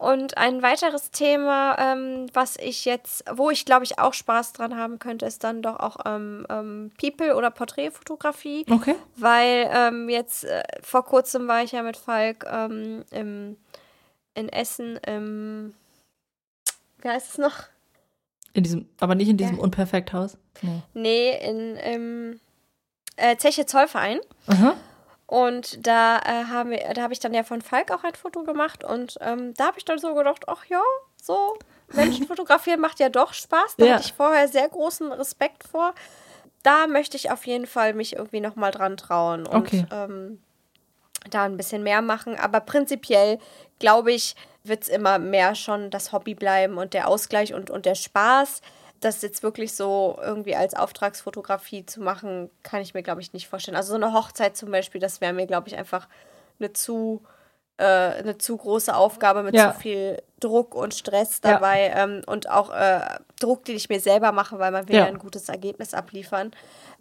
Speaker 2: Und ein weiteres Thema, ähm, was ich jetzt, wo ich glaube ich auch Spaß dran haben könnte, ist dann doch auch ähm, ähm, People- oder Porträtfotografie.
Speaker 1: Okay.
Speaker 2: Weil ähm, jetzt äh, vor kurzem war ich ja mit Falk ähm, im, in Essen im, wie heißt es noch?
Speaker 1: In diesem, aber nicht in diesem ja. Unperfekthaus?
Speaker 2: Nee. Nee, in im äh, Zeche Zollverein. Aha. Und da äh, haben wir, da habe ich dann ja von Falk auch ein Foto gemacht und ähm, da habe ich dann so gedacht, ach ja, so Menschen fotografieren macht ja doch Spaß. Da ja. hatte ich vorher sehr großen Respekt vor. Da möchte ich auf jeden Fall mich irgendwie noch mal dran trauen und okay. ähm, da ein bisschen mehr machen. Aber prinzipiell glaube ich, wird es immer mehr schon das Hobby bleiben und der Ausgleich und, und der Spaß das jetzt wirklich so irgendwie als Auftragsfotografie zu machen, kann ich mir, glaube ich, nicht vorstellen. Also so eine Hochzeit zum Beispiel, das wäre mir, glaube ich, einfach eine zu, äh, eine zu große Aufgabe mit ja. zu viel Druck und Stress dabei ja. ähm, und auch äh, Druck, den ich mir selber mache, weil man will ja. ein gutes Ergebnis abliefern.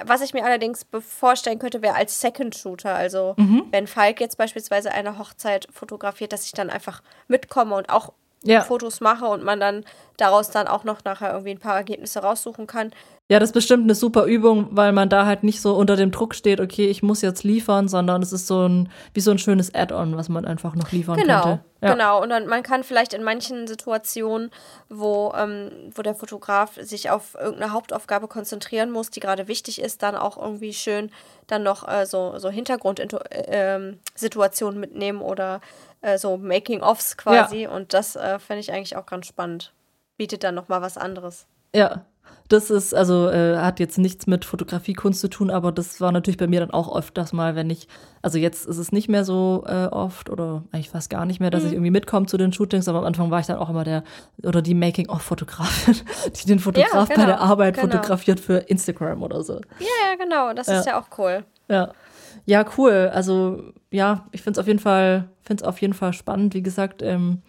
Speaker 2: Was ich mir allerdings vorstellen könnte, wäre als Second Shooter. Also mhm. wenn Falk jetzt beispielsweise eine Hochzeit fotografiert, dass ich dann einfach mitkomme und auch ja. Fotos mache und man dann daraus dann auch noch nachher irgendwie ein paar Ergebnisse raussuchen kann.
Speaker 1: Ja, das ist bestimmt eine super Übung, weil man da halt nicht so unter dem Druck steht, okay, ich muss jetzt liefern, sondern es ist so ein, wie so ein schönes Add-on, was man einfach noch liefern
Speaker 2: genau,
Speaker 1: könnte.
Speaker 2: Ja. Genau, und dann, man kann vielleicht in manchen Situationen, wo, ähm, wo der Fotograf sich auf irgendeine Hauptaufgabe konzentrieren muss, die gerade wichtig ist, dann auch irgendwie schön dann noch äh, so, so Hintergrundsituationen äh, mitnehmen oder äh, so Making-ofs quasi. Ja. Und das äh, finde ich eigentlich auch ganz spannend. Bietet dann nochmal was anderes.
Speaker 1: Ja, das ist, also äh, hat jetzt nichts mit Fotografiekunst zu tun, aber das war natürlich bei mir dann auch oft das mal, wenn ich, also jetzt ist es nicht mehr so äh, oft oder eigentlich fast gar nicht mehr, dass mhm. ich irgendwie mitkomme zu den Shootings, aber am Anfang war ich dann auch immer der oder die Making-of-Fotografin, die den Fotograf ja, genau, bei der Arbeit genau. fotografiert für Instagram oder so.
Speaker 2: Ja, ja, genau, das ja. ist ja auch cool.
Speaker 1: Ja. Ja, cool. Also ja, ich finde es auf jeden Fall, finde es auf jeden Fall spannend. Wie gesagt, ähm,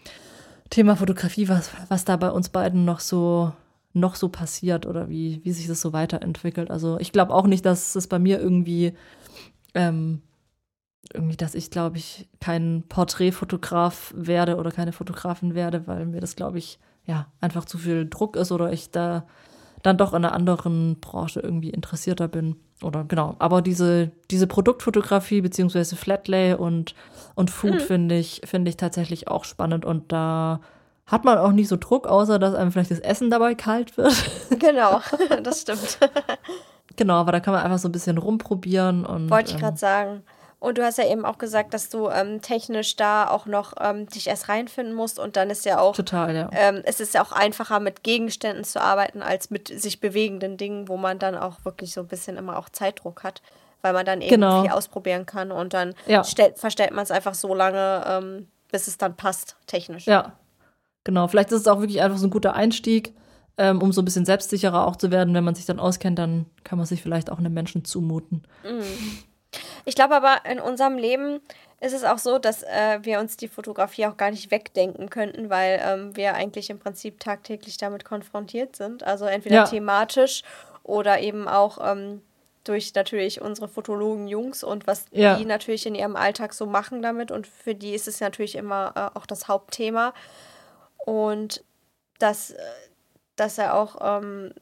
Speaker 1: Thema Fotografie, was, was da bei uns beiden noch so noch so passiert oder wie, wie sich das so weiterentwickelt. Also ich glaube auch nicht, dass es bei mir irgendwie, ähm, irgendwie, dass ich, glaube ich, kein Porträtfotograf werde oder keine Fotografin werde, weil mir das, glaube ich, ja, einfach zu viel Druck ist oder ich da dann doch in einer anderen Branche irgendwie interessierter bin. Oder genau, aber diese, diese Produktfotografie beziehungsweise Flatlay und, und Food mhm. finde ich, finde ich tatsächlich auch spannend und da hat man auch nicht so Druck, außer dass einem vielleicht das Essen dabei kalt wird.
Speaker 2: Genau, das stimmt.
Speaker 1: genau, aber da kann man einfach so ein bisschen rumprobieren und.
Speaker 2: Wollte ich gerade ähm, sagen. Und du hast ja eben auch gesagt, dass du ähm, technisch da auch noch ähm, dich erst reinfinden musst und dann ist ja auch.
Speaker 1: Total, ja.
Speaker 2: Ähm, es ist ja auch einfacher, mit Gegenständen zu arbeiten, als mit sich bewegenden Dingen, wo man dann auch wirklich so ein bisschen immer auch Zeitdruck hat, weil man dann eben genau. viel ausprobieren kann und dann ja. stellt, verstellt man es einfach so lange, ähm, bis es dann passt, technisch.
Speaker 1: Ja, genau. Vielleicht ist es auch wirklich einfach so ein guter Einstieg. Ähm, um so ein bisschen selbstsicherer auch zu werden, wenn man sich dann auskennt, dann kann man sich vielleicht auch einem Menschen zumuten.
Speaker 2: Mhm. Ich glaube aber, in unserem Leben ist es auch so, dass äh, wir uns die Fotografie auch gar nicht wegdenken könnten, weil ähm, wir eigentlich im Prinzip tagtäglich damit konfrontiert sind. Also entweder ja. thematisch oder eben auch ähm, durch natürlich unsere Fotologen-Jungs und was ja. die natürlich in ihrem Alltag so machen damit. Und für die ist es natürlich immer äh, auch das Hauptthema. Und dass, äh, dass er auch ähm,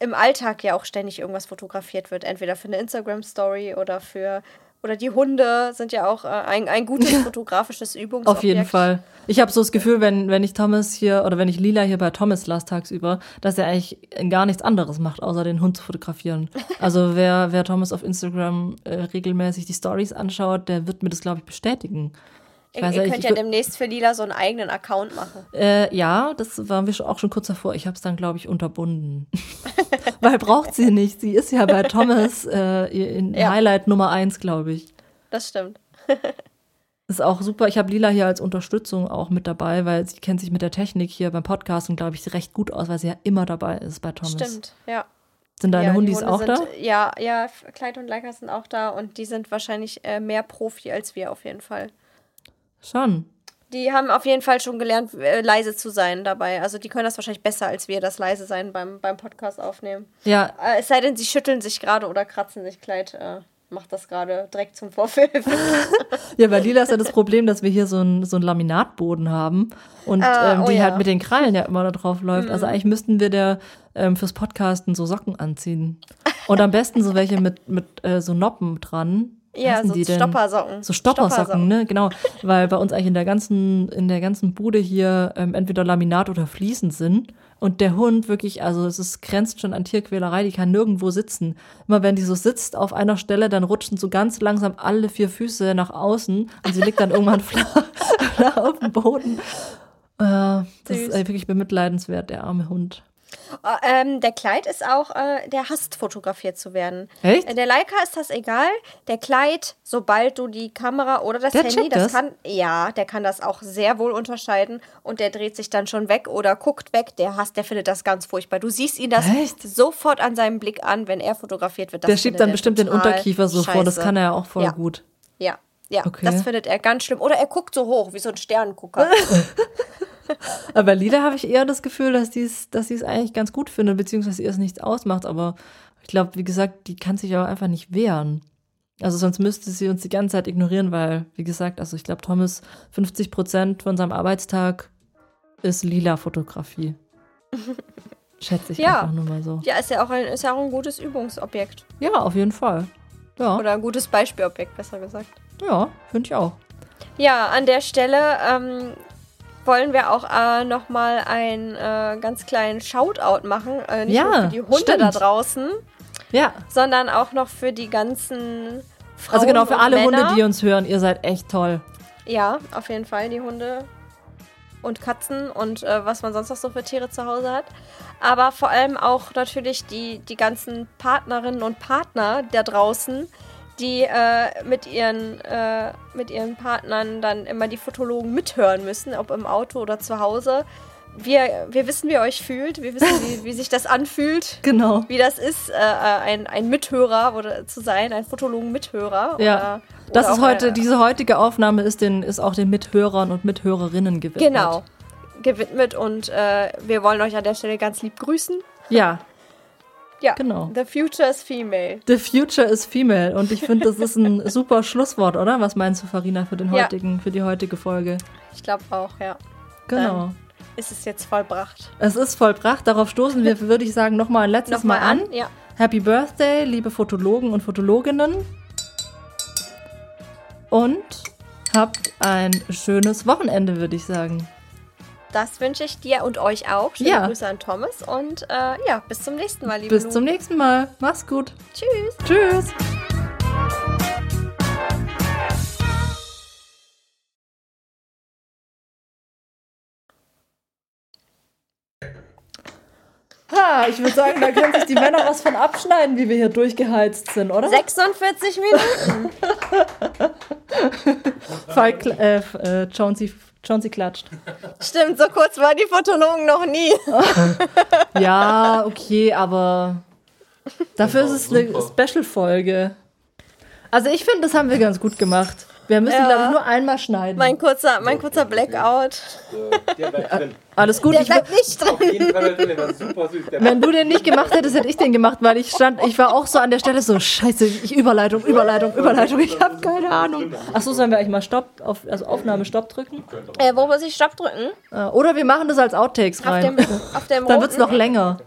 Speaker 2: im Alltag ja auch ständig irgendwas fotografiert wird. Entweder für eine Instagram-Story oder für. Oder die Hunde sind ja auch äh, ein, ein gutes fotografisches Übungsobjekt.
Speaker 1: Auf jeden Fall. Ich habe so das Gefühl, wenn, wenn ich Thomas hier oder wenn ich Lila hier bei Thomas las tagsüber, dass er eigentlich gar nichts anderes macht, außer den Hund zu fotografieren. Also wer, wer Thomas auf Instagram äh, regelmäßig die Stories anschaut, der wird mir das, glaube ich, bestätigen.
Speaker 2: Ich weiß, ihr könnt ich, ja demnächst für Lila so einen eigenen Account machen.
Speaker 1: Äh, ja, das waren wir auch schon kurz davor. Ich habe es dann, glaube ich, unterbunden. Weil braucht sie nicht. Sie ist ja bei Thomas äh, in ja. Highlight Nummer 1, glaube ich.
Speaker 2: Das stimmt.
Speaker 1: ist auch super. Ich habe Lila hier als Unterstützung auch mit dabei, weil sie kennt sich mit der Technik hier beim Podcast und glaube ich recht gut aus, weil sie ja immer dabei ist bei Thomas.
Speaker 2: Stimmt, ja.
Speaker 1: Sind deine ja, Hundis Hunde auch
Speaker 2: sind,
Speaker 1: da?
Speaker 2: Ja, ja, Kleid und Leica sind auch da und die sind wahrscheinlich äh, mehr Profi als wir auf jeden Fall.
Speaker 1: Schon.
Speaker 2: Die haben auf jeden Fall schon gelernt, äh, leise zu sein dabei. Also die können das wahrscheinlich besser als wir, das leise sein beim, beim Podcast aufnehmen.
Speaker 1: Ja.
Speaker 2: Äh, es sei denn, sie schütteln sich gerade oder kratzen sich Kleid. Äh, macht das gerade direkt zum Vorfilm.
Speaker 1: ja, bei Lila ist ja das Problem, dass wir hier so einen so Laminatboden haben und ah, ähm, die oh halt mit den Krallen ja immer da drauf läuft. Mhm. Also eigentlich müssten wir der ähm, fürs Podcasten so Socken anziehen. Und am besten so welche mit, mit äh, so Noppen dran
Speaker 2: ja, so Stoppersocken.
Speaker 1: So Stoppersocken, Stoppersocken, ne? Genau. Weil bei uns eigentlich in der ganzen, in der ganzen Bude hier ähm, entweder Laminat oder Fliesen sind. Und der Hund wirklich, also es ist, grenzt schon an Tierquälerei, die kann nirgendwo sitzen. Immer wenn die so sitzt auf einer Stelle, dann rutschen so ganz langsam alle vier Füße nach außen und sie liegt dann irgendwann flach, flach auf dem Boden. Äh, das ist wirklich bemitleidenswert, der arme Hund.
Speaker 2: Äh, ähm, der Kleid ist auch, äh, der hasst fotografiert zu werden.
Speaker 1: Echt?
Speaker 2: Äh, der Leica ist das egal. Der Kleid, sobald du die Kamera oder das der Handy, das, das kann, ja, der kann das auch sehr wohl unterscheiden und der dreht sich dann schon weg oder guckt weg. Der hasst, der findet das ganz furchtbar. Du siehst ihn das Echt? sofort an seinem Blick an, wenn er fotografiert wird.
Speaker 1: der schiebt dann bestimmt den Unterkiefer so scheiße. vor. Das kann er ja auch voll
Speaker 2: ja.
Speaker 1: gut.
Speaker 2: Ja, ja, okay. das findet er ganz schlimm. Oder er guckt so hoch, wie so ein Sternengucker.
Speaker 1: aber Lila habe ich eher das Gefühl, dass sie es dass eigentlich ganz gut findet, beziehungsweise ihr es nichts ausmacht. Aber ich glaube, wie gesagt, die kann sich aber einfach nicht wehren. Also sonst müsste sie uns die ganze Zeit ignorieren, weil, wie gesagt, also ich glaube, Thomas 50 Prozent von seinem Arbeitstag ist lila Fotografie. Schätze ich ja. einfach nur mal so.
Speaker 2: Ja, ist ja auch ein, ist ja auch ein gutes Übungsobjekt.
Speaker 1: Ja, auf jeden Fall. Ja.
Speaker 2: Oder ein gutes Beispielobjekt, besser gesagt.
Speaker 1: Ja, finde ich auch.
Speaker 2: Ja, an der Stelle ähm, wollen wir auch äh, nochmal einen äh, ganz kleinen Shoutout machen. Äh, nicht ja, nur für die Hunde stimmt. da draußen,
Speaker 1: ja.
Speaker 2: sondern auch noch für die ganzen Frauen.
Speaker 1: Also genau, für alle Männer. Hunde, die uns hören, ihr seid echt toll.
Speaker 2: Ja, auf jeden Fall, die Hunde und Katzen und äh, was man sonst noch so für Tiere zu Hause hat. Aber vor allem auch natürlich die, die ganzen Partnerinnen und Partner da draußen, die äh, mit, ihren, äh, mit ihren Partnern dann immer die Fotologen mithören müssen, ob im Auto oder zu Hause. Wir, wir wissen, wie ihr euch fühlt, wir wissen, wie, wie sich das anfühlt.
Speaker 1: Genau.
Speaker 2: Wie das ist, äh, ein, ein Mithörer oder zu sein, ein Fotologen-Mithörer.
Speaker 1: Ja. Oder, das oder ist heute, diese heutige Aufnahme ist, den, ist auch den Mithörern und Mithörerinnen gewidmet.
Speaker 2: Genau, gewidmet und äh, wir wollen euch an der Stelle ganz lieb grüßen.
Speaker 1: Ja,
Speaker 2: ja, genau. The future is female.
Speaker 1: The future is female. Und ich finde, das ist ein super Schlusswort, oder? Was meinst du, Farina, für, den heutigen, ja. für die heutige Folge?
Speaker 2: Ich glaube auch, ja.
Speaker 1: Genau. Dann
Speaker 2: ist es jetzt vollbracht.
Speaker 1: Es ist vollbracht. Darauf stoßen wir, würde ich sagen, nochmal ein letztes noch mal, mal, an.
Speaker 2: Ja.
Speaker 1: Happy Birthday, liebe Fotologen und Fotologinnen. Und habt ein schönes Wochenende, würde ich sagen.
Speaker 2: Das wünsche ich dir und euch auch. Schöne ja. Grüße an Thomas und äh, ja, bis zum nächsten Mal, liebe
Speaker 1: Bis Lu. zum nächsten Mal. Mach's gut.
Speaker 2: Tschüss.
Speaker 1: Tschüss. Ha, ich würde sagen, da können sich die Männer was von abschneiden, wie wir hier durchgeheizt sind, oder?
Speaker 2: 46 Minuten.
Speaker 1: Falk, äh, äh, Jonesy, Jonesy klatscht.
Speaker 2: Stimmt, so kurz war die Fotologen noch nie.
Speaker 1: ja, okay, aber dafür ist es eine Special-Folge. Also ich finde, das haben wir ganz gut gemacht. Wir müssen, ja. glaube ich, nur einmal schneiden.
Speaker 2: Mein kurzer, mein kurzer Blackout.
Speaker 1: Der bleibt drin. Alles gut.
Speaker 2: Der bleibt nicht drin.
Speaker 1: Wenn du den nicht gemacht hättest, hätte ich den gemacht, weil ich stand, ich war auch so an der Stelle so, scheiße, ich Überleitung, Überleitung, Überleitung, ich habe keine Ahnung. Achso, sollen wir eigentlich mal Stopp, auf, also Aufnahme Stopp drücken?
Speaker 2: Äh, wo muss ich Stopp drücken?
Speaker 1: Äh, oder wir machen das als Outtakes rein.
Speaker 2: Auf dem, auf dem
Speaker 1: Dann wird es noch länger.